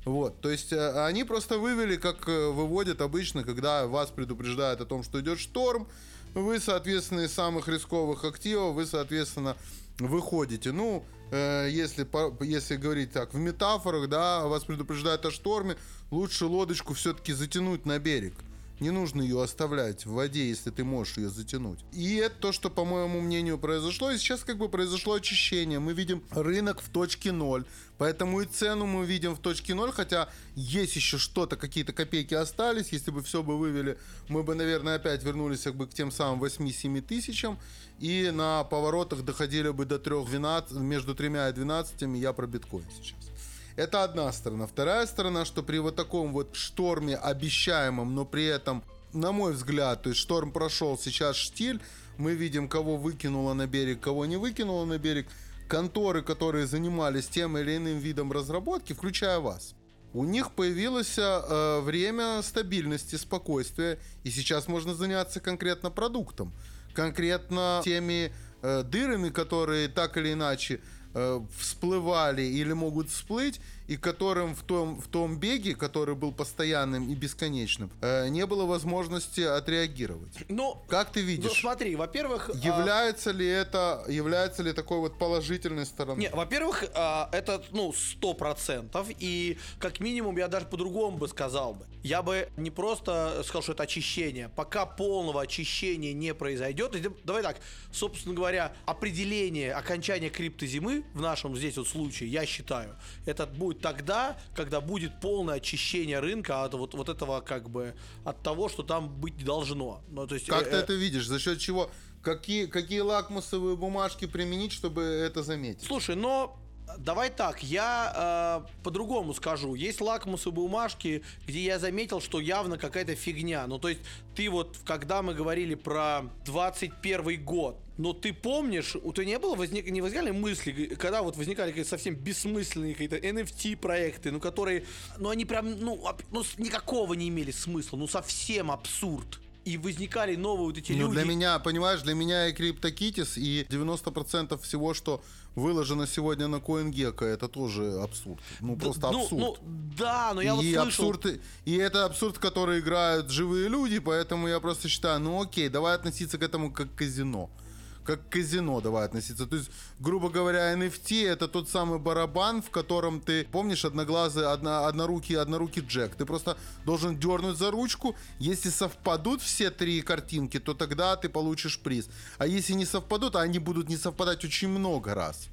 Вот, то есть э, они просто вывели, как э, выводят обычно, когда вас предупреждают о том, что идет шторм, вы, соответственно, из самых рисковых активов, вы, соответственно, выходите. Ну, э, если, если говорить так, в метафорах, да, вас предупреждают о шторме, лучше лодочку все-таки затянуть на берег. Не нужно ее оставлять в воде, если ты можешь ее затянуть. И это то, что, по моему мнению, произошло. И сейчас как бы произошло очищение. Мы видим рынок в точке ноль. Поэтому и цену мы видим в точке ноль. Хотя есть еще что-то, какие-то копейки остались. Если бы все бы вывели, мы бы, наверное, опять вернулись как бы к тем самым 8-7 тысячам. И на поворотах доходили бы до 3-12, между 3 и 12. Я про биткоин сейчас. Это одна сторона. Вторая сторона, что при вот таком вот шторме обещаемом, но при этом, на мой взгляд, то есть шторм прошел, сейчас штиль, мы видим, кого выкинуло на берег, кого не выкинуло на берег. Конторы, которые занимались тем или иным видом разработки, включая вас. У них появилось э, время стабильности, спокойствия, и сейчас можно заняться конкретно продуктом, конкретно теми э, дырами, которые так или иначе э, всплывали или могут всплыть, и которым в том, в том беге, который был постоянным и бесконечным, э, не было возможности отреагировать. Ну, как ты видишь? Ну, смотри, во-первых... А, является а... ли это, является ли такой вот положительной стороной? Не, во-первых, а, это, ну, сто процентов, и как минимум я даже по-другому бы сказал бы. Я бы не просто сказал, что это очищение. Пока полного очищения не произойдет, давай так, собственно говоря, определение окончания криптозимы в нашем здесь вот случае, я считаю, это будет будет тогда, когда будет полное очищение рынка от вот, вот этого как бы от того, что там быть должно. Ну, то есть, как э, ты это видишь? За счет чего? Какие, какие лакмусовые бумажки применить, чтобы это заметить? Слушай, но Давай так, я э, по-другому скажу. Есть лакмусовые бумажки, где я заметил, что явно какая-то фигня. Ну, то есть, ты вот, когда мы говорили про 21 год, но ты помнишь, у тебя не было возник, не возникали мысли, когда вот возникали какие-то совсем бессмысленные какие-то NFT проекты, ну которые, ну они прям, ну, ну никакого не имели смысла, ну совсем абсурд и возникали новые вот эти ну, люди. Для меня, понимаешь, для меня и CryptoKitties, и 90% всего, что выложено сегодня на CoinGecko, это тоже абсурд. Ну, просто ну, абсурд. Ну, да, но я и вот слышал... абсурд, и это абсурд, который играют живые люди, поэтому я просто считаю, ну окей, давай относиться к этому как к казино как казино давай относиться. То есть, грубо говоря, NFT это тот самый барабан, в котором ты, помнишь, одноглазый, одно, однорукий, однорукий Джек. Ты просто должен дернуть за ручку. Если совпадут все три картинки, то тогда ты получишь приз. А если не совпадут, а они будут не совпадать очень много раз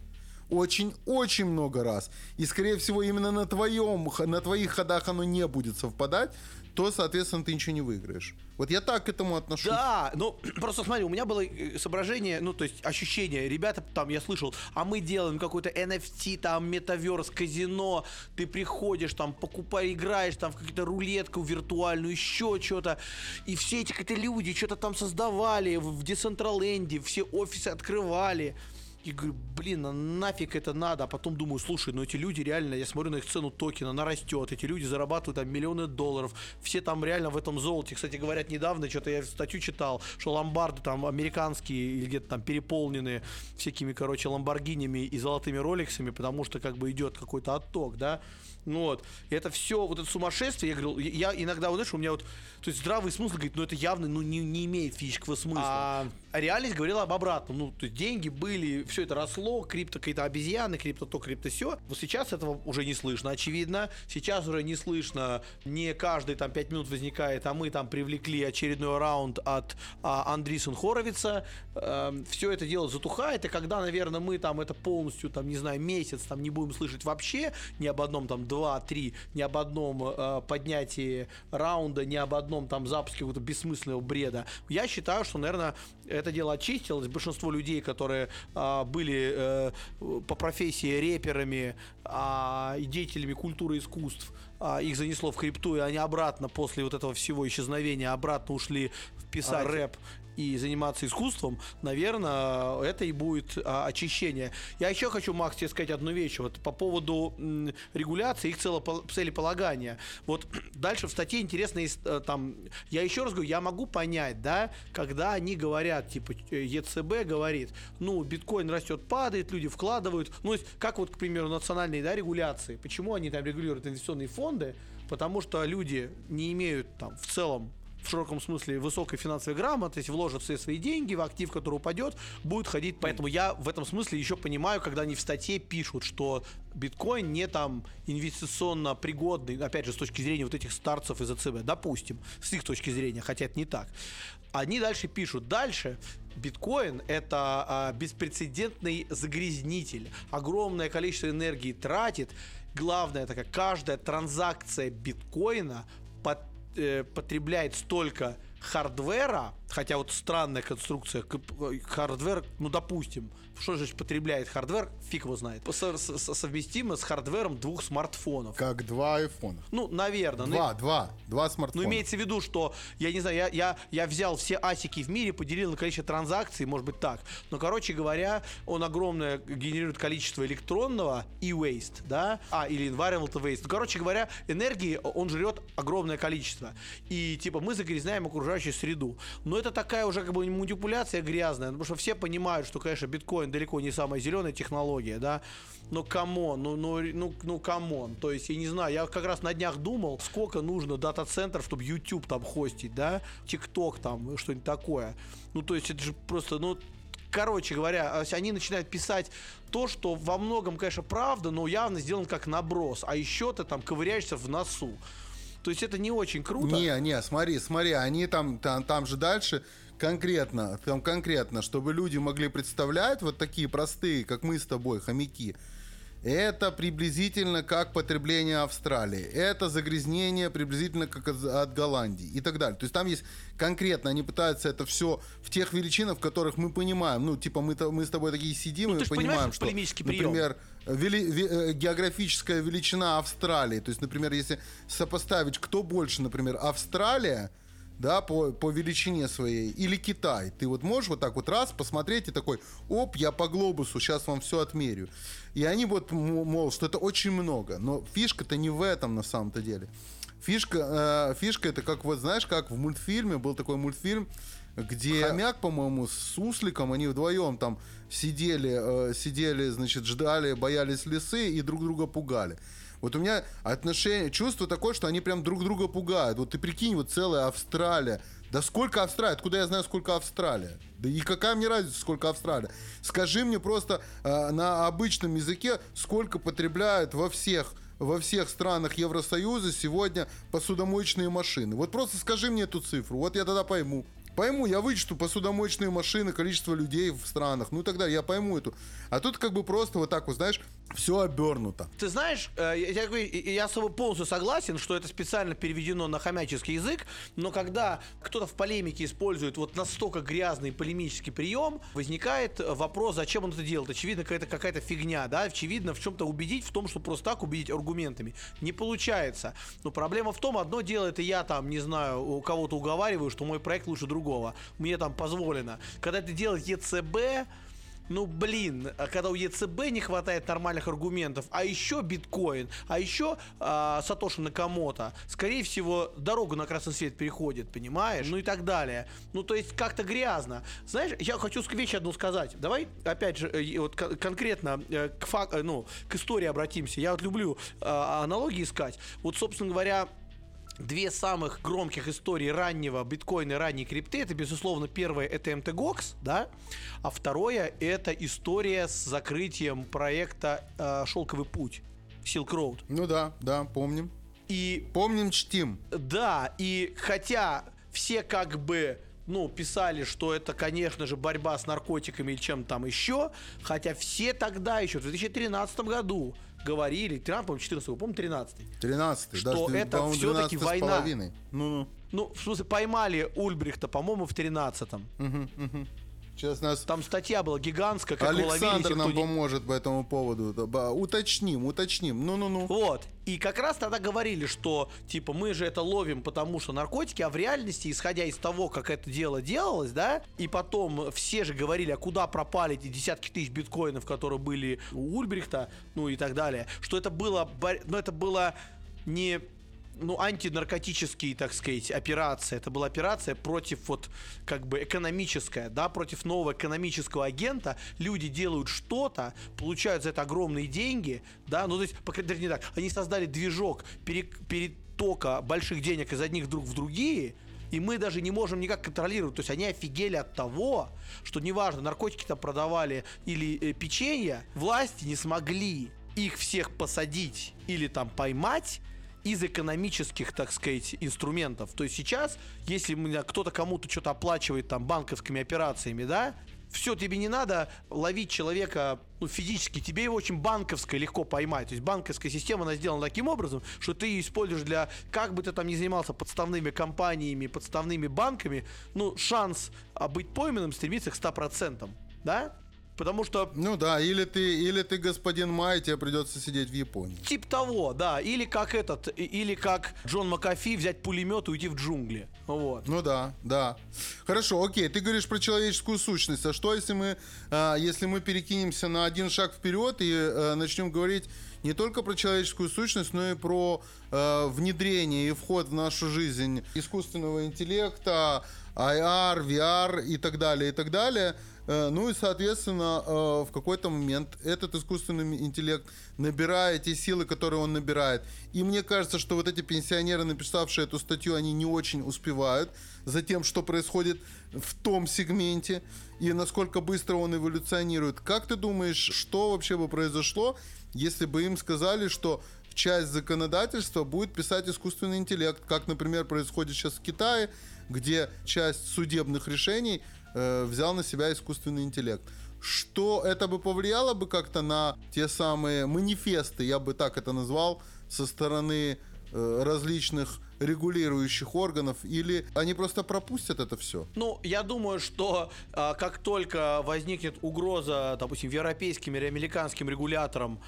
очень-очень много раз. И, скорее всего, именно на твоем, на твоих ходах оно не будет совпадать то, соответственно, ты ничего не выиграешь. Вот я так к этому отношусь. Да, ну *clears throat* просто смотри, у меня было э, соображение, ну то есть ощущение, ребята там, я слышал, а мы делаем какой-то NFT, там, метаверс, казино, ты приходишь, там, покупаешь, играешь там в какую-то рулетку виртуальную, еще что-то, и все эти какие-то люди что-то там создавали в Децентраленде, все офисы открывали, и говорю, блин, а нафиг это надо? А потом думаю, слушай, ну эти люди реально, я смотрю на их цену токена, она растет. Эти люди зарабатывают там миллионы долларов. Все там реально в этом золоте. Кстати, говорят, недавно что-то я статью читал, что ломбарды там американские или где-то там переполнены всякими, короче, ламборгинями и золотыми роликсами, потому что как бы идет какой-то отток, да. Ну вот. И это все, вот это сумасшествие, я говорю, я иногда, вот, знаешь, у меня вот, то есть здравый смысл говорит, ну это явно, ну не, не имеет физического смысла. А, а реальность говорила об обратном. Ну, то есть деньги были, все это росло, крипто какие-то обезьяны, крипто то, крипто все. Вот сейчас этого уже не слышно, очевидно. Сейчас уже не слышно, не каждый там 5 минут возникает, а мы там привлекли очередной раунд от а, Андрисен Хоровица. Э, эм, все это дело затухает, и когда, наверное, мы там это полностью, там, не знаю, месяц там не будем слышать вообще ни об одном там 2-3, ни об одном э, поднятии раунда, ни об одном там запуске какого-то бессмысленного бреда. Я считаю, что, наверное, это дело очистилось. Большинство людей, которые э, были э, по профессии реперами э, и деятелями культуры и искусств, э, их занесло в крипту, и они обратно после вот этого всего исчезновения обратно ушли в писать а, рэп и заниматься искусством, наверное, это и будет а, очищение. Я еще хочу, Макс, тебе сказать одну вещь. Вот по поводу м, регуляции, их целеполагания. Вот *clears throat* дальше в статье интересно, э, там, я еще раз говорю, я могу понять, да, когда они говорят, типа, э, ЕЦБ говорит, ну, биткоин растет, падает, люди вкладывают. Ну, как вот, к примеру, национальные, да, регуляции. Почему они там регулируют инвестиционные фонды? Потому что люди не имеют там в целом в широком смысле высокой финансовой грамотности, вложит все свои деньги в актив, который упадет, будет ходить. Поэтому я в этом смысле еще понимаю, когда они в статье пишут, что биткоин не там инвестиционно пригодный, опять же, с точки зрения вот этих старцев из АЦБ, допустим, с их точки зрения, хотя это не так. Они дальше пишут, дальше биткоин это а, беспрецедентный загрязнитель, огромное количество энергии тратит, главное, это как каждая транзакция биткоина под, э, потребляет столько hardware а, хотя вот странная конструкция, hardware, ну допустим, что же потребляет hardware, фиг его знает. Со- со- совместимо с hardware ом двух смартфонов. Как два айфона. Ну, наверное. Два, ну, два, два смартфона. ну, имеется в виду, что, я не знаю, я, я, я взял все асики в мире, поделил на количество транзакций, может быть так. Но, короче говоря, он огромное генерирует количество электронного e-waste, да, а, или environmental waste. Ну, короче говоря, энергии он жрет огромное количество. И, типа, мы загрязняем окружающую среду. Но это такая уже как бы манипуляция грязная, потому что все понимают, что, конечно, биткоин далеко не самая зеленая технология, да, но come on, ну, ну, ну, ну, come on, то есть, я не знаю, я как раз на днях думал, сколько нужно дата-центров, чтобы YouTube там хостить, да, TikTok там, что-нибудь такое, ну, то есть, это же просто, ну, короче говоря, они начинают писать то, что во многом, конечно, правда, но явно сделан как наброс, а еще ты там ковыряешься в носу. То есть это не очень круто. Не, не, смотри, смотри, они там, там, там же дальше конкретно, там конкретно, чтобы люди могли представлять вот такие простые, как мы с тобой, хомяки. Это приблизительно как потребление Австралии. Это загрязнение приблизительно как от, Голландии и так далее. То есть там есть конкретно, они пытаются это все в тех величинах, в которых мы понимаем. Ну, типа мы, мы с тобой такие сидим Ну, и понимаем, что, например, вели- ве- э, географическая величина Австралии. То есть, например, если сопоставить, кто больше, например, Австралия, да, по, по величине своей, или Китай. Ты вот можешь вот так вот раз посмотреть и такой, оп, я по глобусу, сейчас вам все отмерю. И они вот, мол, что это очень много. Но фишка-то не в этом на самом-то деле. Фишка, э, фишка это как вот, знаешь, как в мультфильме, был такой мультфильм, где хомяк, по-моему, с сусликом, они вдвоем там сидели, э, сидели, значит, ждали, боялись лисы и друг друга пугали. Вот у меня отношение, чувство такое, что они прям друг друга пугают. Вот ты прикинь, вот целая Австралия. Да сколько Австралия? Откуда я знаю, сколько Австралия? Да и какая мне разница, сколько Австралия? Скажи мне просто э, на обычном языке, сколько потребляют во всех во всех странах Евросоюза сегодня посудомоечные машины. Вот просто скажи мне эту цифру, вот я тогда пойму. Пойму, я вычту посудомоечные машины, количество людей в странах, ну тогда я пойму эту. А тут как бы просто вот так вот, знаешь, все обернуто. Ты знаешь, э, я, я я с тобой полностью согласен, что это специально переведено на хомяческий язык, но когда кто-то в полемике использует вот настолько грязный полемический прием, возникает вопрос, зачем он это делает. Очевидно, какая-то фигня, да, очевидно, в чем-то убедить, в том, что просто так убедить аргументами. Не получается. Но проблема в том, одно дело, это я там, не знаю, у кого-то уговариваю, что мой проект лучше другого. Мне там позволено. Когда это делает ЕЦБ, ну, блин, а когда у ЕЦБ не хватает нормальных аргументов, а еще биткоин, а еще а, Сатоши Накамото, скорее всего, дорогу на красный свет переходит, понимаешь? Ну и так далее. Ну, то есть как-то грязно. Знаешь, я хочу вещь одну сказать. Давай, опять же, э, вот кон- конкретно э, к, фак- э, ну, к истории обратимся. Я вот люблю э, аналогии искать. Вот, собственно говоря, Две самых громких истории раннего биткоина и ранней крипты, это, безусловно, первое это MTGOX, да, а второе это история с закрытием проекта э, «Шелковый путь», Silk Road. Ну да, да, помним. И Помним, чтим. да, и хотя все как бы ну, писали, что это, конечно же, борьба с наркотиками или чем-то там еще, хотя все тогда еще, в 2013 году говорили, 13, по-моему, 14, по-моему, 13 13 Что даже, это по-моему, всё-таки 12 с война. половиной. Ну, Ну, в смысле, поймали Ульбрихта, по-моему, в 13-м. ну. Сейчас нас Там статья была гигантская, как Александр нам кто поможет по этому поводу. Уточним, уточним. Ну-ну-ну. Вот. И как раз тогда говорили, что, типа, мы же это ловим, потому что наркотики, а в реальности, исходя из того, как это дело делалось, да, и потом все же говорили, а куда пропали эти десятки тысяч биткоинов, которые были у Ульбрихта, ну и так далее, что это было, ну это было не ну, антинаркотические, так сказать, операция. Это была операция против вот как бы экономическая, да, против нового экономического агента. Люди делают что-то, получают за это огромные деньги, да, ну, то есть, по крайней мере, не так. Они создали движок пере- перетока больших денег из одних друг в другие, И мы даже не можем никак контролировать. То есть они офигели от того, что неважно, наркотики там продавали или э, печенье, власти не смогли их всех посадить или там поймать из экономических, так сказать, инструментов. То есть сейчас, если кто-то кому-то что-то оплачивает там банковскими операциями, да, все, тебе не надо ловить человека ну, физически, тебе его очень банковское легко поймать. То есть банковская система, она сделана таким образом, что ты ее используешь для, как бы ты там ни занимался подставными компаниями, подставными банками, ну, шанс а, быть пойманным стремится к 100%. Да? Потому что... Ну да, или ты, или ты господин Май, тебе придется сидеть в Японии. Тип того, да. Или как этот, или как Джон Макафи взять пулемет и уйти в джунгли. Вот. Ну да, да. Хорошо, окей, ты говоришь про человеческую сущность. А что, если мы, а, если мы перекинемся на один шаг вперед и а, начнем говорить не только про человеческую сущность, но и про э, внедрение и вход в нашу жизнь искусственного интеллекта, IR, VR и так далее, и так далее – Э, ну и, соответственно, э, в какой-то момент этот искусственный интеллект набирает те силы, которые он набирает. И мне кажется, что вот эти пенсионеры, написавшие эту статью, они не очень успевают за тем, что происходит в том сегменте и насколько быстро он эволюционирует. Как ты думаешь, что вообще бы произошло, если бы им сказали, что часть законодательства будет писать искусственный интеллект, как, например, происходит сейчас в Китае, где часть судебных решений э, взял на себя искусственный интеллект. Что это бы повлияло бы как-то на те самые манифесты, я бы так это назвал, со стороны э, различных регулирующих органов, или они просто пропустят это все? Ну, я думаю, что а, как только возникнет угроза, допустим, европейским или американским регуляторам,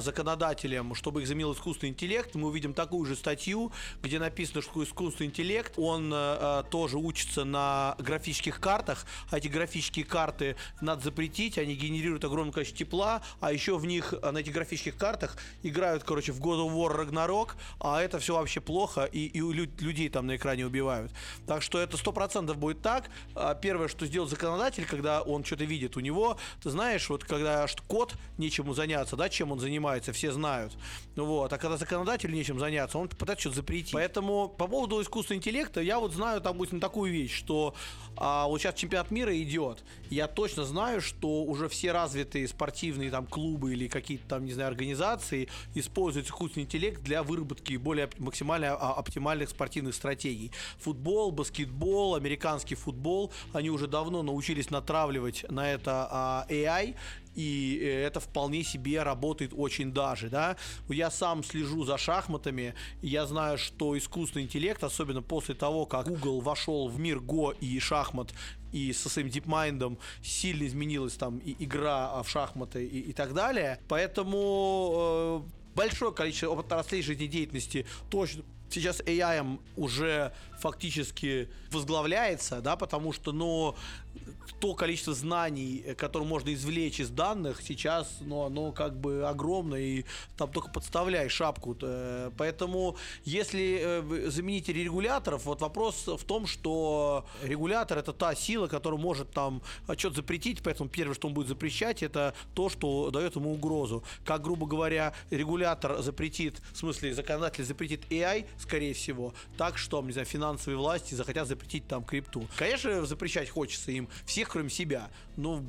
законодателям, чтобы их заменил искусственный интеллект, мы увидим такую же статью, где написано, что искусственный интеллект, он а, тоже учится на графических картах, а эти графические карты надо запретить, они генерируют огромное количество тепла, а еще в них, на этих графических картах играют, короче, в God of War Ragnarok, а это все вообще плохо, и и людей там на экране убивают. Так что это сто процентов будет так. А, первое, что сделает законодатель, когда он что-то видит у него, ты знаешь, вот когда кот нечему заняться, да, чем он занимается, все знают. Вот. А когда законодатель нечем заняться, он пытается что-то запретить. Поэтому по поводу искусственного интеллекта, я вот знаю, допустим, такую вещь, что а, вот сейчас чемпионат мира идет. Я точно знаю, что уже все развитые спортивные там клубы или какие-то там, не знаю, организации используют искусственный интеллект для выработки более максимально оптимальной оптимальных спортивных стратегий. Футбол, баскетбол, американский футбол, они уже давно научились натравливать на это а, AI, и э, это вполне себе работает очень даже, да. Я сам слежу за шахматами, я знаю, что искусственный интеллект, особенно после того, как Google вошел в мир Go и шахмат, и со своим DeepMind сильно изменилась там и игра в шахматы и, и так далее. Поэтому э, большое количество отраслей жизнедеятельности точно сейчас AI уже фактически возглавляется, да, потому что, ну, то количество знаний, э, которое можно извлечь из данных, сейчас, ну, оно как бы огромное, и там только подставляй шапку. -то. Поэтому, если э, заменить регуляторов, вот вопрос в том, что регулятор это та сила, которая может там что-то запретить, поэтому первое, что он будет запрещать, это то, что дает ему угрозу. Как, грубо говоря, регулятор запретит, в смысле, законодатель запретит AI, скорее всего, так что, не знаю, финансовые власти захотят запретить там крипту. Конечно, запрещать хочется им всех, кроме себя. Но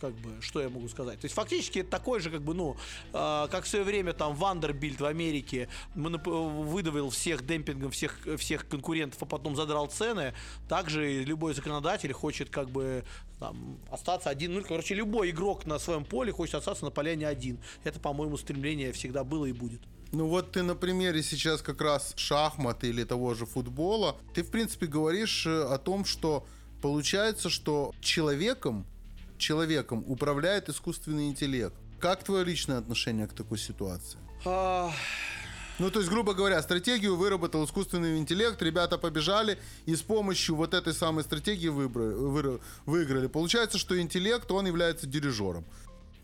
как бы, что я могу сказать? То есть фактически это такой же, как бы, ну, э, как в свое время там Вандербильд в Америке выдавил всех демпингом всех, всех конкурентов, а потом задрал цены, также любой законодатель хочет как бы там, остаться один, ну, короче, любой игрок на своем поле хочет остаться на поляне один. Это, по-моему, стремление всегда было и будет. Ну вот ты на примере сейчас как раз шахмат или того же футбола, ты в принципе говоришь э, о том, что получается, что человеком, человеком управляет искусственный интеллект. Как твое личное отношение к такой ситуации? А... Ну, то есть, грубо говоря, стратегию выработал искусственный интеллект, ребята побежали и с помощью вот этой самой стратегии выбрали, вы, выиграли. Получается, что интеллект, он является дирижером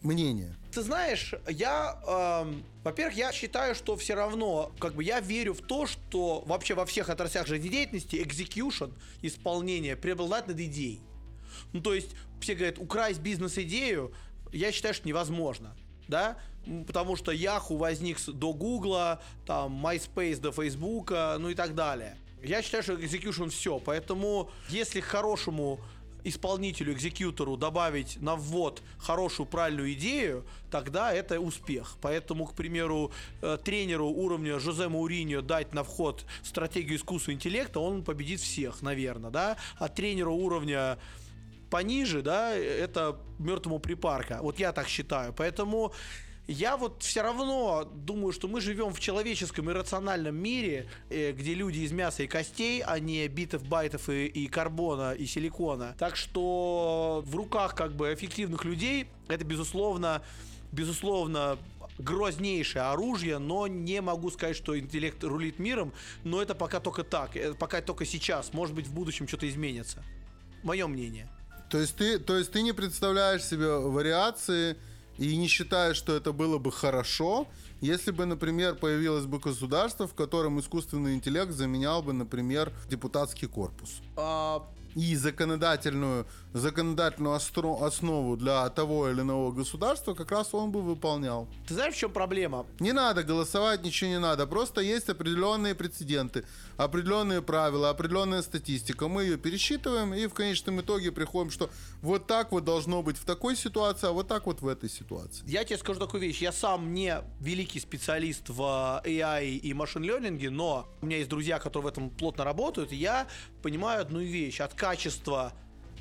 мнение? Ты знаешь, я, э, во-первых, я считаю, что все равно, как бы я верю в то, что вообще во всех отраслях жизнедеятельности execution, исполнение, преобладает над идеей. Ну, то есть, все говорят, украсть бизнес-идею, я считаю, что невозможно, да, потому что Yahoo возник до Гугла, там, MySpace до Фейсбука, ну и так далее. Я считаю, что execution все. Поэтому, если к хорошему исполнителю, экзекьютору добавить на ввод хорошую, правильную идею, тогда это успех. Поэтому, к примеру, э, тренеру уровня Жозе Мауриньо дать на вход стратегию искусства интеллекта, он победит всех, наверное, да? А тренеру уровня пониже, да, это мертвому припарка. Вот я так считаю. Поэтому я вот все равно думаю, что мы живем в человеческом и рациональном мире, э, где люди из мяса и костей, а не битов, байтов и, и карбона и силикона. Так что в руках как бы эффективных людей это безусловно, безусловно грознейшее оружие, но не могу сказать, что интеллект рулит миром, но это пока только так, это пока только сейчас, может быть в будущем что-то изменится. Мое мнение. То есть ты, то есть ты не представляешь себе вариации и не считаешь, что это было бы хорошо, если бы, например, появилось бы государство, в котором искусственный интеллект заменял бы, например, депутатский корпус. А, И законодательную, законодательную остро- основу для того или иного государства как раз он бы выполнял. ты знаешь, в чем проблема? Не надо голосовать, ничего не надо. Просто есть определенные прецеденты, определенные правила, определенная статистика. Мы ее пересчитываем и в конечном итоге приходим, что вот так вот должно быть в такой ситуации, а вот так вот в этой ситуации. Я тебе скажу такую вещь. Я сам не великий специалист в AI и машин-лернинге, но у меня есть друзья, которые в этом плотно работают, и я понимаю одну вещь. От качества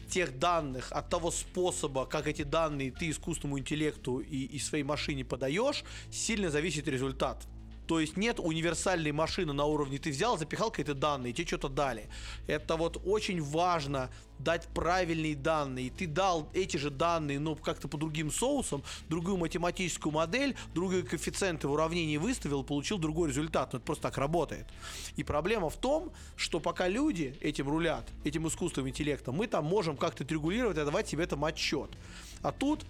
тех данных, от того способа, как эти данные ты искусственному интеллекту и, и своей машине подаешь, сильно зависит результат. То есть нет универсальной машины на уровне ты взял, запихал какие-то данные, тебе что-то дали. Это вот очень важно дать правильные данные. И ты дал эти же данные, но как-то по другим соусам, другую математическую модель, другие коэффициенты в уравнении выставил, получил другой результат. Но это просто так работает. И проблема в том, что пока люди этим рулят, этим искусственным интеллектом, мы там можем как-то регулировать и давать себе этом отчет. А тут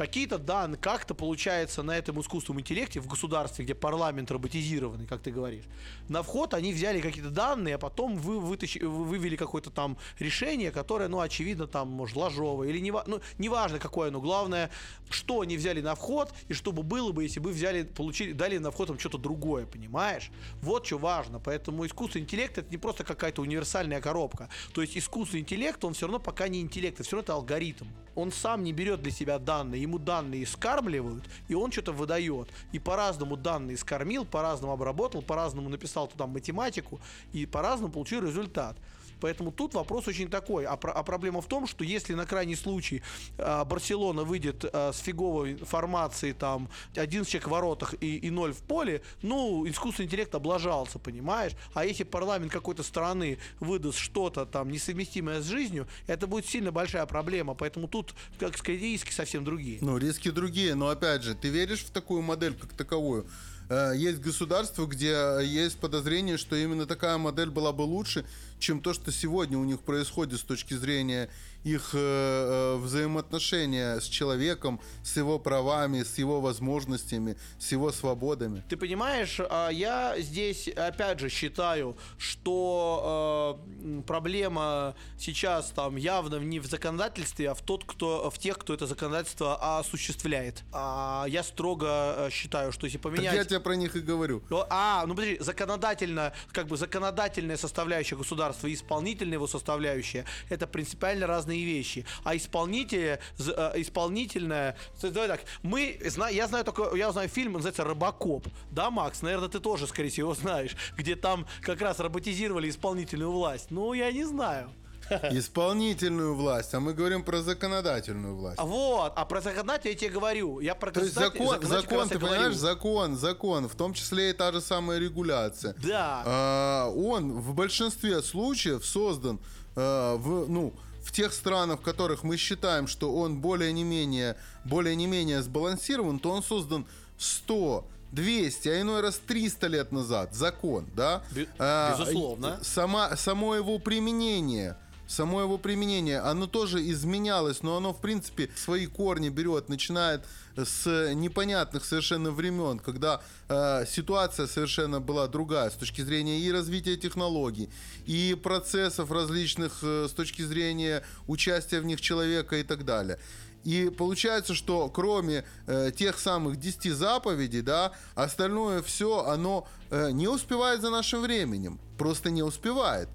какие-то данные, как-то получается на этом искусственном интеллекте в государстве, где парламент роботизированный, как ты говоришь, на вход они взяли какие-то данные, а потом вы вытащи, вы- вывели какое-то там решение, которое, ну, очевидно, там, может, ложовое, или не, ну, неважно какое, но главное, что они взяли на вход, и чтобы было бы, если бы взяли, получили, дали на вход там что-то другое, понимаешь? Вот что важно. Поэтому искусственный интеллект это не просто какая-то универсальная коробка. То есть искусственный интеллект, он все равно пока не интеллект, это все равно это алгоритм. Он сам не берет для себя данные, ему данные скармливают, и он что-то выдает. И по-разному данные скормил, по-разному обработал, по-разному написал туда математику, и по-разному получил результат. Поэтому тут вопрос очень такой. А, а проблема в том, что если на крайний случай а, Барселона выйдет а, с фиговой формацией, там, 11 человек в воротах и, и 0 в поле, ну, искусственный интеллект облажался, понимаешь? А если парламент какой-то страны выдаст что-то там несовместимое с жизнью, это будет сильно большая проблема. Поэтому тут, как сказать, риски совсем другие. Ну, риски другие, но опять же, ты веришь в такую модель как таковую? Э, Есть государства, где есть подозрение, что именно такая модель была бы лучше, чем то, что сегодня у них происходит с точки зрения их э, э, взаимоотношения с человеком, с его правами, с его возможностями, с его свободами. Ты понимаешь, а, я здесь опять же считаю, что э, проблема сейчас там явно не в законодательстве, а в тот, кто в тех, кто это законодательство осуществляет. А я строго э, считаю, что если Так поменять. я тебе про них и говорю. А, ну подожди, законодательно, как бы законодательная составляющая государства и исполнительная его составляющая, это принципиально разные вещи. А исполнители, з- э, исполнительная, давай так, мы, я знаю только, я знаю фильм, называется «Робокоп», да, Макс? Наверное, ты тоже, скорее всего, его знаешь, где там как раз роботизировали исполнительную власть. Ну, я не знаю. *laughs* Исполнительную власть, а мы говорим про законодательную власть. А Вот, а про законодателя я тебе говорю. Я про То есть закон, закон, ты и говорю. понимаешь, закон, закон, в том числе и та же самая регуляция. Да. А, он в большинстве случаев создан а, в, ну, в тех странах, в которых мы считаем, что он более не менее, более не менее сбалансирован, то он создан 100 200, а иной раз 300 лет назад. Закон, да? А, безусловно. и Сама, само его применение Само его применение, оно тоже изменялось, но оно, в принципе, свои корни берет, начинает с непонятных совершенно времен, когда э, ситуация совершенно была другая с точки зрения и развития технологий, и процессов различных э, с точки зрения участия в них человека и так далее. И получается, что кроме э, тех самых 10 заповедей, да, остальное все, оно э, не успевает за нашим временем. Просто не успевает.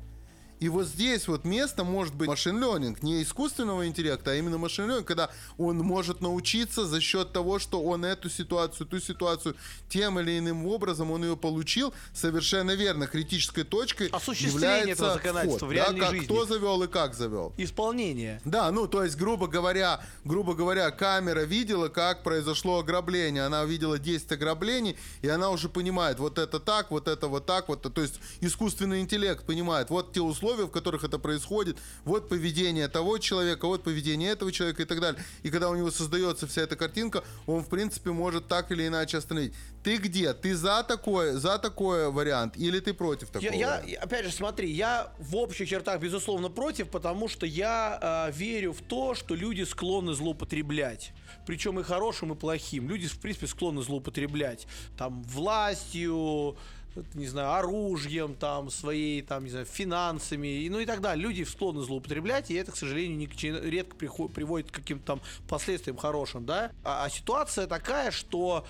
И вот здесь вот место может быть машин learning, не искусственного интеллекта, а именно машин learning, когда он может научиться за счет того, что он эту ситуацию, ту ситуацию тем или иным образом он ее получил, совершенно верно, критической точкой является этого законодательства вход, в реальной да, как, жизни. Кто завел и как завел. Исполнение. Да, ну то есть, грубо говоря, грубо говоря, камера видела, как произошло ограбление. Она видела 10 ограблений, и она уже понимает, вот это так, вот это вот так, вот. То есть искусственный интеллект понимает, вот те условия, в которых это происходит, вот поведение того человека, вот поведение этого человека и так далее. И когда у него создается вся эта картинка, он, в принципе, может так или иначе остановить. Ты где? Ты за такое, за такой вариант или ты против такого? Я, я- опять же, смотри, я в общих чертах, безусловно, против, потому что я э, верю в то, что люди склонны злоупотреблять. Причем и хорошим, и плохим. Люди, в принципе, склонны злоупотреблять. Там, властью, не знаю, оружием, там, своей, там, не знаю, финансами, и, ну и так далее. Люди склонны злоупотреблять, и это, к сожалению, чему- редко приход- приводит к каким-то там последствиям хорошим, да. А, а ситуация такая, что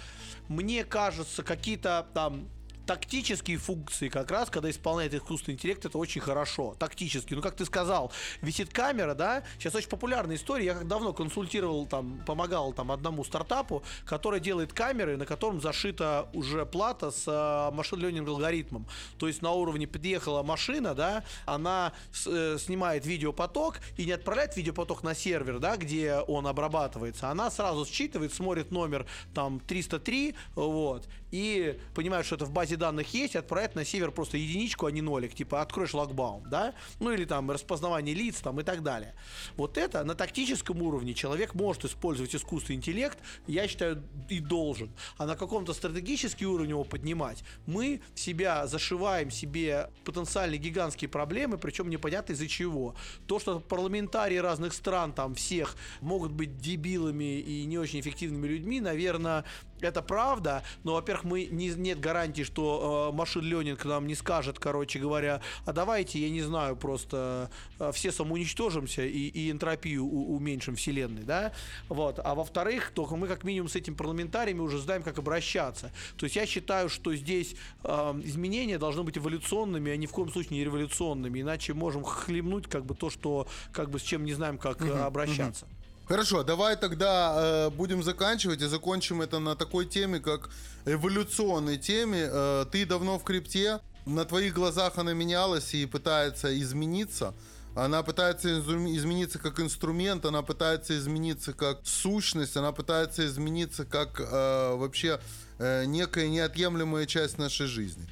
мне кажется, какие-то там тактические функции как раз, когда исполняет искусственный интеллект, это очень хорошо. Тактически. Ну, как ты сказал, висит камера, да? Сейчас очень популярная история. Я как давно консультировал, там, помогал там одному стартапу, который делает камеры, на котором зашита уже плата с э, машин learning алгоритмом. То есть на уровне подъехала машина, да, она с- э, снимает видеопоток и не отправляет видеопоток на сервер, да, где он обрабатывается. Она сразу считывает, смотрит номер там 303, вот, и понимает, что это в базе данных есть, и отправляет на сервер просто единичку, а не нолик, типа открой шлагбаум, да, ну или там распознавание лиц там и так далее. Вот это на тактическом уровне человек может использовать искусственный интеллект, я считаю, и должен. А на каком-то стратегический уровень его поднимать, мы себя зашиваем себе потенциально гигантские проблемы, причем непонятно из-за чего. То, что парламентарии разных стран, там всех, могут быть дебилами и не очень эффективными людьми, наверное, это правда, но, во-первых, мы не, нет гарантии, что э, машин ленинг нам не скажет, короче говоря, а давайте, я не знаю, просто э, все самоуничтожимся и, и энтропию у- уменьшим вселенной, да, вот, а во-вторых, только мы как минимум с этим парламентариями уже знаем, как обращаться, то есть я считаю, что здесь э, изменения должны быть эволюционными, а ни в коем случае не революционными, иначе можем хлебнуть как бы то, что, как бы с чем не знаем, как э, обращаться. Хорошо, давай тогда э, будем заканчивать и закончим это на такой теме, как эволюционной теме. Э, ты давно в крипте, на твоих глазах она менялась и пытается измениться. Она пытается измениться как инструмент, она пытается измениться как сущность, она пытается измениться как э, вообще э, некая неотъемлемая часть нашей жизни.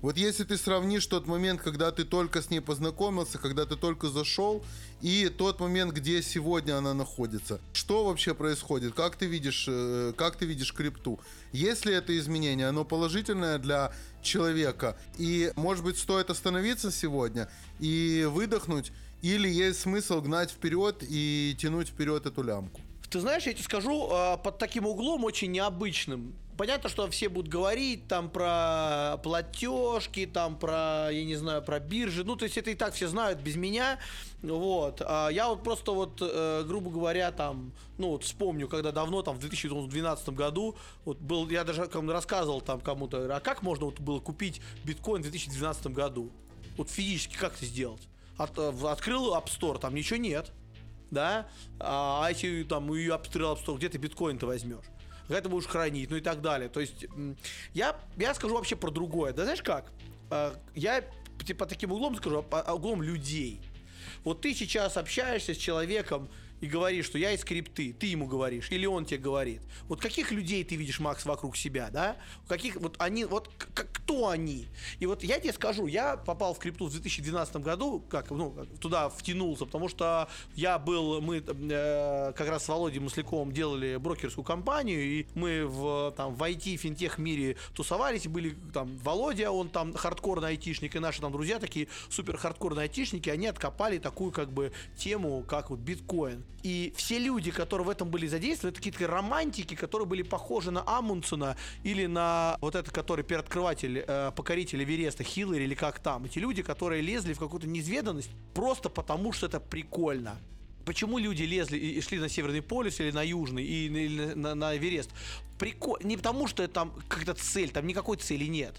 Вот если ты сравнишь тот момент, когда ты только с ней познакомился, когда ты только зашел, и тот момент, где сегодня она находится, что вообще происходит? Как ты видишь, э, как ты видишь крипту? Если это изменение, оно положительное для человека, и, может быть, стоит остановиться сегодня и выдохнуть, или есть смысл гнать вперед и тянуть вперед эту лямку? Ты знаешь, я тебе скажу, э, под таким углом очень необычным. Понятно, что все будут говорить там про платежки, там про, я не знаю, про биржи. Ну, то есть это и так все знают без меня. Вот. А я вот просто вот, э, грубо говоря, там, ну, вот вспомню, когда давно, там, в 2012 году, вот был, я даже кому-то рассказывал там кому-то, а как можно вот было купить биткоин в 2012 году? Вот физически как это сделать? От- открыл App Store, там ничего нет да, а а если там и обстрел обстрел, где ты биткоин-то возьмешь? Как ты будешь хранить, ну и так далее. То есть я, я скажу вообще про другое. Да знаешь как? А, Я типа таким углом скажу, а- а углом людей. Вот ты сейчас общаешься с человеком и говоришь, что я из крипты, ты ему говоришь, или он тебе говорит. Вот каких людей ты видишь, Макс, вокруг себя, да? Каких, вот они, вот кто они? И вот я тебе скажу, я попал в крипту в 2012 году, как, ну, туда втянулся, потому что я был, мы э, как раз с Володей Масляковым делали брокерскую компанию, и мы в, там, в IT, финтех мире тусовались, были там Володя, он там хардкорный айтишник, и наши там друзья такие супер хардкорные айтишники, они откопали такую как бы тему, как вот биткоин. И все люди, которые в этом были задействованы, это какие-то романтики, которые были похожи на Амундсена или на вот этот, который первооткрыватель, э, покоритель Эвереста, Хиллари или как там. Эти люди, которые лезли в какую-то неизведанность просто потому, что это прикольно Почему люди лезли и шли на Северный полюс или на Южный, и, или на, на Эверест? Прикол... Не потому, что это там какая-то цель, там никакой цели нет.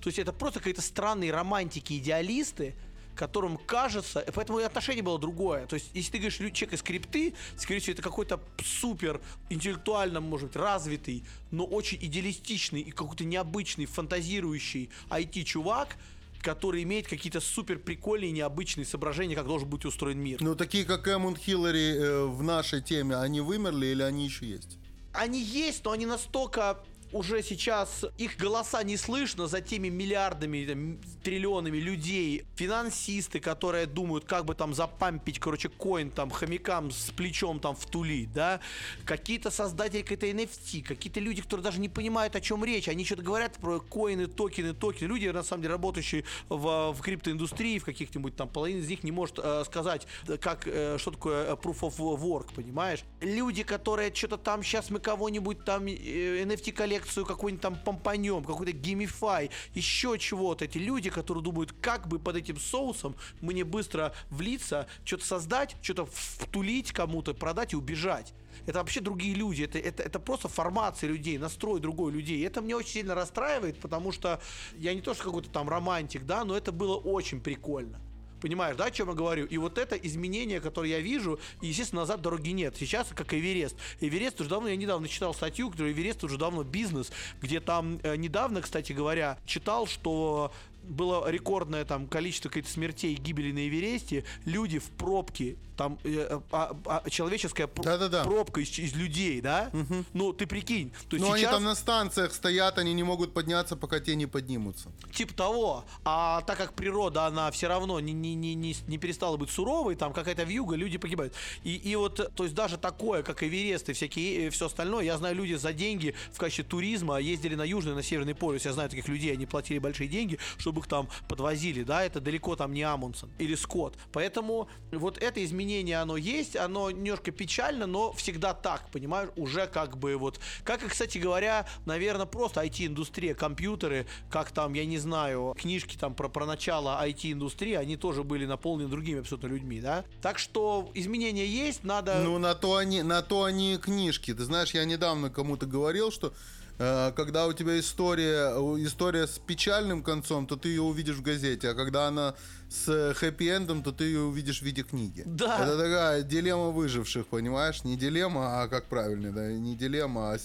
То есть это просто какие-то странные романтики, идеалисты, которым кажется, поэтому и отношение было другое. То есть, если ты говоришь человек из скрипты, скорее всего, это какой-то супер интеллектуально, может быть, развитый, но очень идеалистичный и какой-то необычный, фантазирующий IT-чувак, который имеет какие-то супер прикольные, необычные соображения, как должен быть устроен мир. Ну, такие, как Эммонд Хиллари э, в нашей теме, они вымерли или они еще есть? Они есть, но они настолько уже сейчас их голоса не слышно за теми миллиардами, там, триллионами людей, финансисты, которые думают, как бы там запампить, короче, коин там хомякам с плечом там в тули, да, какие-то создатели какой-то NFT, какие-то люди, которые даже не понимают, о чем речь, они что-то говорят про коины, токены, токены, люди, на самом деле, работающие в, в криптоиндустрии, в каких-нибудь там, половина из них не может э, сказать, как, э, что такое э, proof of work, понимаешь? Люди, которые что-то там, сейчас мы кого-нибудь там э, NFT коллекцию какой-нибудь там помпанем, какой-то геймифай, еще чего-то. Эти люди, которые думают, как бы под этим соусом мне быстро влиться, что-то создать, что-то втулить кому-то, продать и убежать. Это вообще другие люди, это, это, это просто формация людей, настрой другой людей. И это мне очень сильно расстраивает, потому что я не то, что какой-то там романтик, да, но это было очень прикольно. Понимаешь, да, о чем я говорю? И вот это изменение, которое я вижу, естественно, назад дороги нет. Сейчас как Эверест. Эверест уже давно, я недавно читал статью, которая Эверест уже давно бизнес, где там э, недавно, кстати говоря, читал, что было рекордное там количество каких-то смертей и гибели на Эвересте, люди в пробке, там э, а, а, человеческая пр- да, да, да. пробка из, из людей, да? Угу. Ну, ты прикинь. То Но сейчас... они там на станциях стоят, они не могут подняться, пока те не поднимутся. Типа того. А так как природа, она все равно не, не, не, не, не перестала быть суровой, там какая-то вьюга, люди погибают. И, и вот, то есть даже такое, как Эверест и всякие, и все остальное, я знаю, люди за деньги в качестве туризма ездили на Южный, на Северный полюс. Я знаю таких людей, они платили большие деньги, чтобы их там подвозили, да, это далеко там не Амундсен или Скотт. Поэтому вот это изменение, оно есть, оно немножко печально, но всегда так, понимаешь, уже как бы вот, как и, кстати говоря, наверное, просто IT-индустрия, компьютеры, как там, я не знаю, книжки там про, про начало IT-индустрии, они тоже были наполнены другими абсолютно людьми, да. Так что изменения есть, надо... Ну, на то они, на то они книжки. Ты знаешь, я недавно кому-то говорил, что когда у тебя история, история с печальным концом, то ты ее увидишь в газете, а когда она с хэппи-эндом, то ты ее увидишь в виде книги. Да. Это такая дилемма выживших, понимаешь? Не дилемма, а как правильно, да? Не дилемма, а...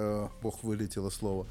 Э, бог, вылетело слово.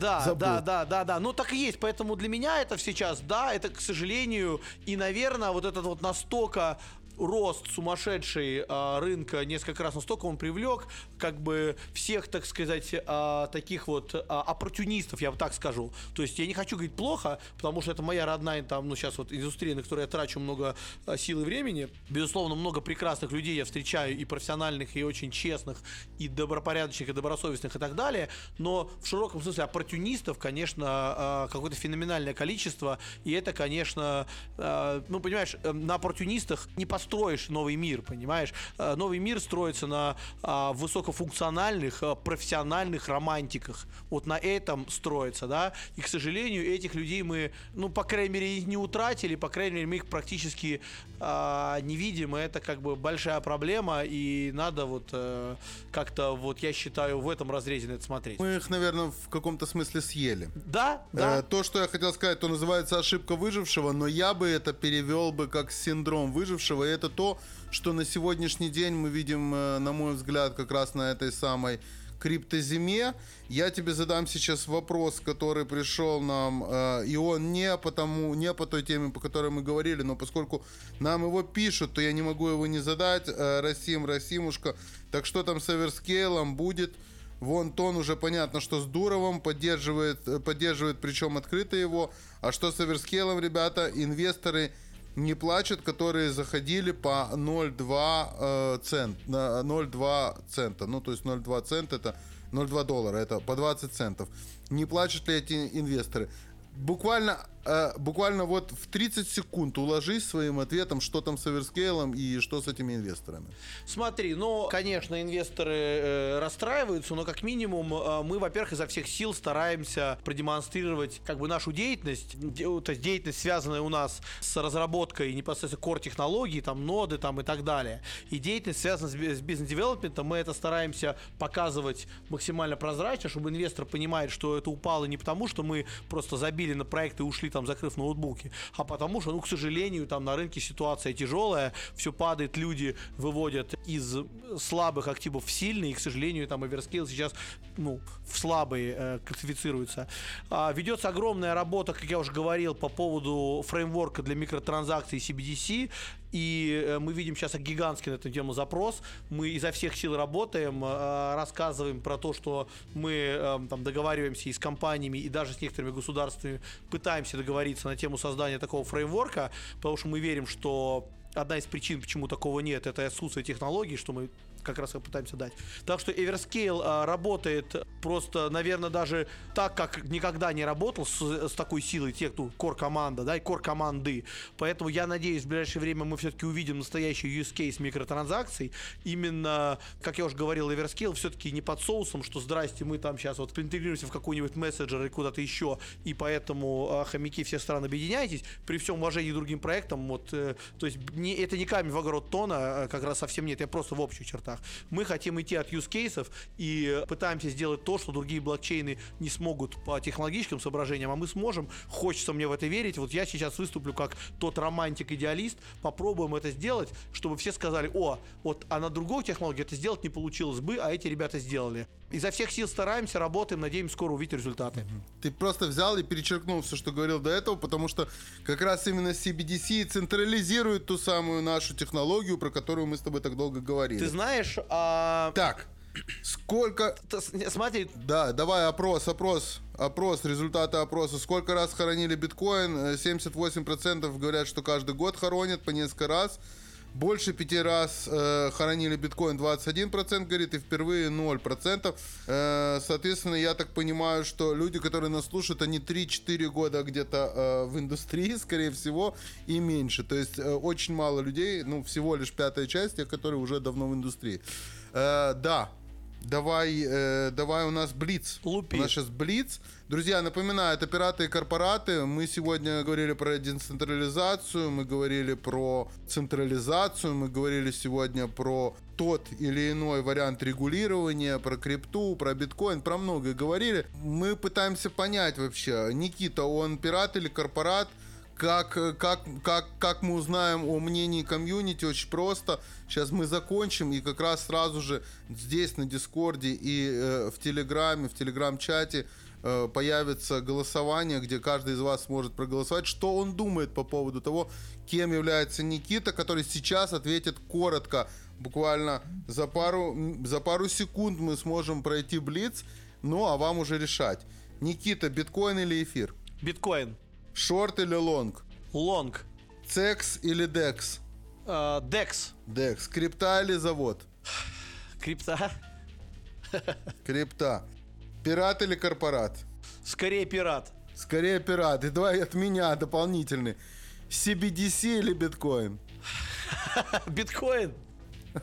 Да, *laughs* да, да, да, да. Ну так и есть. Поэтому для меня это сейчас, да, это, к сожалению, и, наверное, вот этот вот настолько рост сумасшедший а, рынка несколько раз настолько он привлек как бы всех, так сказать, а, таких вот а, оппортунистов, я бы так скажу. То есть я не хочу говорить плохо, потому что это моя родная там, ну сейчас вот индустрия, на которой я трачу много а, сил и времени. Безусловно, много прекрасных людей я встречаю и профессиональных, и очень честных, и добропорядочных, и добросовестных, и так далее. Но в широком смысле оппортунистов, конечно, а, какое-то феноменальное количество, и это, конечно, ну понимаешь, э, на оппортунистах не построить строишь новый мир, понимаешь? Э, новый мир строится на а, высокофункциональных, а, профессиональных романтиках. Вот на этом строится, да? И, к сожалению, этих людей мы, ну, по крайней мере, их не утратили, по крайней мере, мы их практически а, не видим, и это как бы большая проблема, и надо вот а, как-то, вот я считаю, в этом разрезе на это смотреть. Мы их, наверное, в каком-то смысле съели. Да, да. Э, то, что я хотел сказать, то называется ошибка выжившего, но я бы это перевел бы как синдром выжившего, и это то, что на сегодняшний день мы видим, э, на мой взгляд, как раз на этой самой криптозиме. Я тебе задам сейчас вопрос, который пришел нам, э, и он не потому, не по той теме, по которой мы говорили, но поскольку нам его пишут, то я не могу его не задать. Э, Расим, Расимушка, так что там с Эверскейлом будет? Вон Тон уже понятно, что с Дуровым поддерживает, поддерживает причем открыто его. А что с Эверскейлом, ребята, инвесторы не плачут, которые заходили по 0,2 э, цент, 0,2 цента. Ну, то есть 0,2 цента это 0,2 доллара, это по 20 центов. Не плачут ли эти инвесторы? буквально, э, буквально вот в 30 секунд уложись своим ответом, что там с Эверскейлом и что с этими инвесторами. Смотри, ну, конечно, инвесторы э, расстраиваются, но как минимум э, мы, во-первых, изо всех сил стараемся продемонстрировать как бы нашу деятельность, де- то есть деятельность, связанная у нас с разработкой непосредственно core-технологий, там, ноды там и так далее. И деятельность, связанная с с бизнес-девелопментом, мы это стараемся показывать максимально прозрачно, чтобы инвестор понимает, что это упало не потому, что мы просто забили на проект и ушли там, закрыв ноутбуки, а потому что, ну, к сожалению, там на рынке ситуация тяжелая, все падает, люди выводят из слабых активов в сильные, и, к сожалению, там Everscale сейчас, ну, в слабые э, классифицируется. А, ведется огромная работа, как я уже говорил, по поводу фреймворка для микротранзакций CBDC, и э, мы видим сейчас гигантский на эту тему запрос. Мы изо всех сил работаем, э, рассказываем про то, что мы э, там договариваемся и с компаниями, и даже с некоторыми государствами пытаемся договориться на тему создания такого фреймворка, потому что мы верим, что одна из причин, почему такого нет, это отсутствие технологий, что мы как раз и пытаемся дать. Так что Everscale а, работает просто, наверное, даже так, как никогда не работал с, с такой силой тех, кто core команда, да, и core команды. Поэтому я надеюсь, в ближайшее время мы все-таки увидим настоящий use case микротранзакций. Именно, как я уже говорил, Everscale все-таки не под соусом, что здрасте, мы там сейчас вот интегрируемся в какой-нибудь мессенджер или куда-то еще, и поэтому а, хомяки все страны объединяйтесь. При всем уважении другим проектам, вот, э, то есть не, это не камень в огород тона, а, как раз совсем нет, я просто в общих чертах. Мы хотим идти от use кейсов и пытаемся сделать то, что другие блокчейны не смогут по технологическим соображениям, а мы сможем. Хочется мне в это верить. Вот я сейчас выступлю как тот романтик-идеалист. Попробуем это сделать, чтобы все сказали, о, вот а на другой технологии это сделать не получилось бы, а эти ребята сделали. Изо всех сил стараемся, работаем, надеемся скоро увидеть результаты. Ты просто взял и перечеркнул все, что говорил до этого, потому что как раз именно CBDC централизирует ту самую нашу технологию, про которую мы с тобой так долго говорили. Ты знаешь, а... Так, сколько... смотри, Да, давай опрос, опрос, опрос, результаты опроса. Сколько раз хоронили биткоин? Э, 78% говорят, что каждый год хоронят по несколько раз. Больше пяти раз э, хоронили биткоин 21% говорит, и впервые 0%. Э, соответственно, я так понимаю, что люди, которые нас слушают, они 3-4 года где-то э, в индустрии, *laughs* скорее всего, и меньше. То есть э, очень мало людей, ну, всего лишь пятая часть, тех, которые уже давно в индустрии. Э, да, Давай, э, давай у нас Блиц. Лупи. У нас сейчас Блиц. Друзья, напоминаю, это пираты и корпораты. Мы сегодня говорили про децентрализацию, мы говорили про централизацию, мы говорили сегодня про тот или иной вариант регулирования, про крипту, про биткоин, про многое говорили. Мы пытаемся понять вообще, Никита, он пират или корпорат? Как, как, как, как мы узнаем о мнении комьюнити, очень просто. Сейчас мы закончим, и как раз сразу же здесь на Дискорде и э, в Телеграме, в Телеграм-чате э, появится голосование, где каждый из вас сможет проголосовать, что он думает по поводу того, кем является Никита, который сейчас ответит коротко, буквально за пару, за пару секунд мы сможем пройти блиц, ну а вам уже решать. Никита, биткоин или эфир? биткоин, Шорт или лонг? лонг, CEX или DEX? э, DEX, DEX. Крипта или завод? крипта, Крипта. Пират или корпорат? скорее пират, Скорее пират. И давай от меня дополнительный. CBDC или биткоин? биткоин.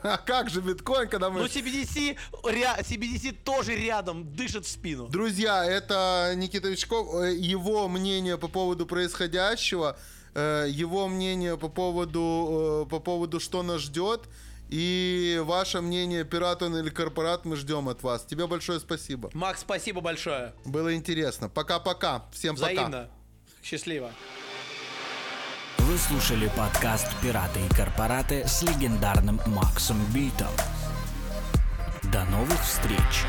А как же биткоин, когда мы... Ну, CBDC, ря- CBDC тоже рядом, дышит в спину. Друзья, это Никита Вичков. Э, Его мнение по поводу происходящего, э, его мнение по поводу, э, по поводу, что нас ждет. И ваше мнение, пират он или корпорат, мы ждем от вас. Тебе большое спасибо. Макс, спасибо большое. Было интересно. Пока-пока. Всем пока. Взаимно. Счастливо. Вы слушали подкаст «Пираты и корпораты» с легендарным Максом Битом. До новых встреч!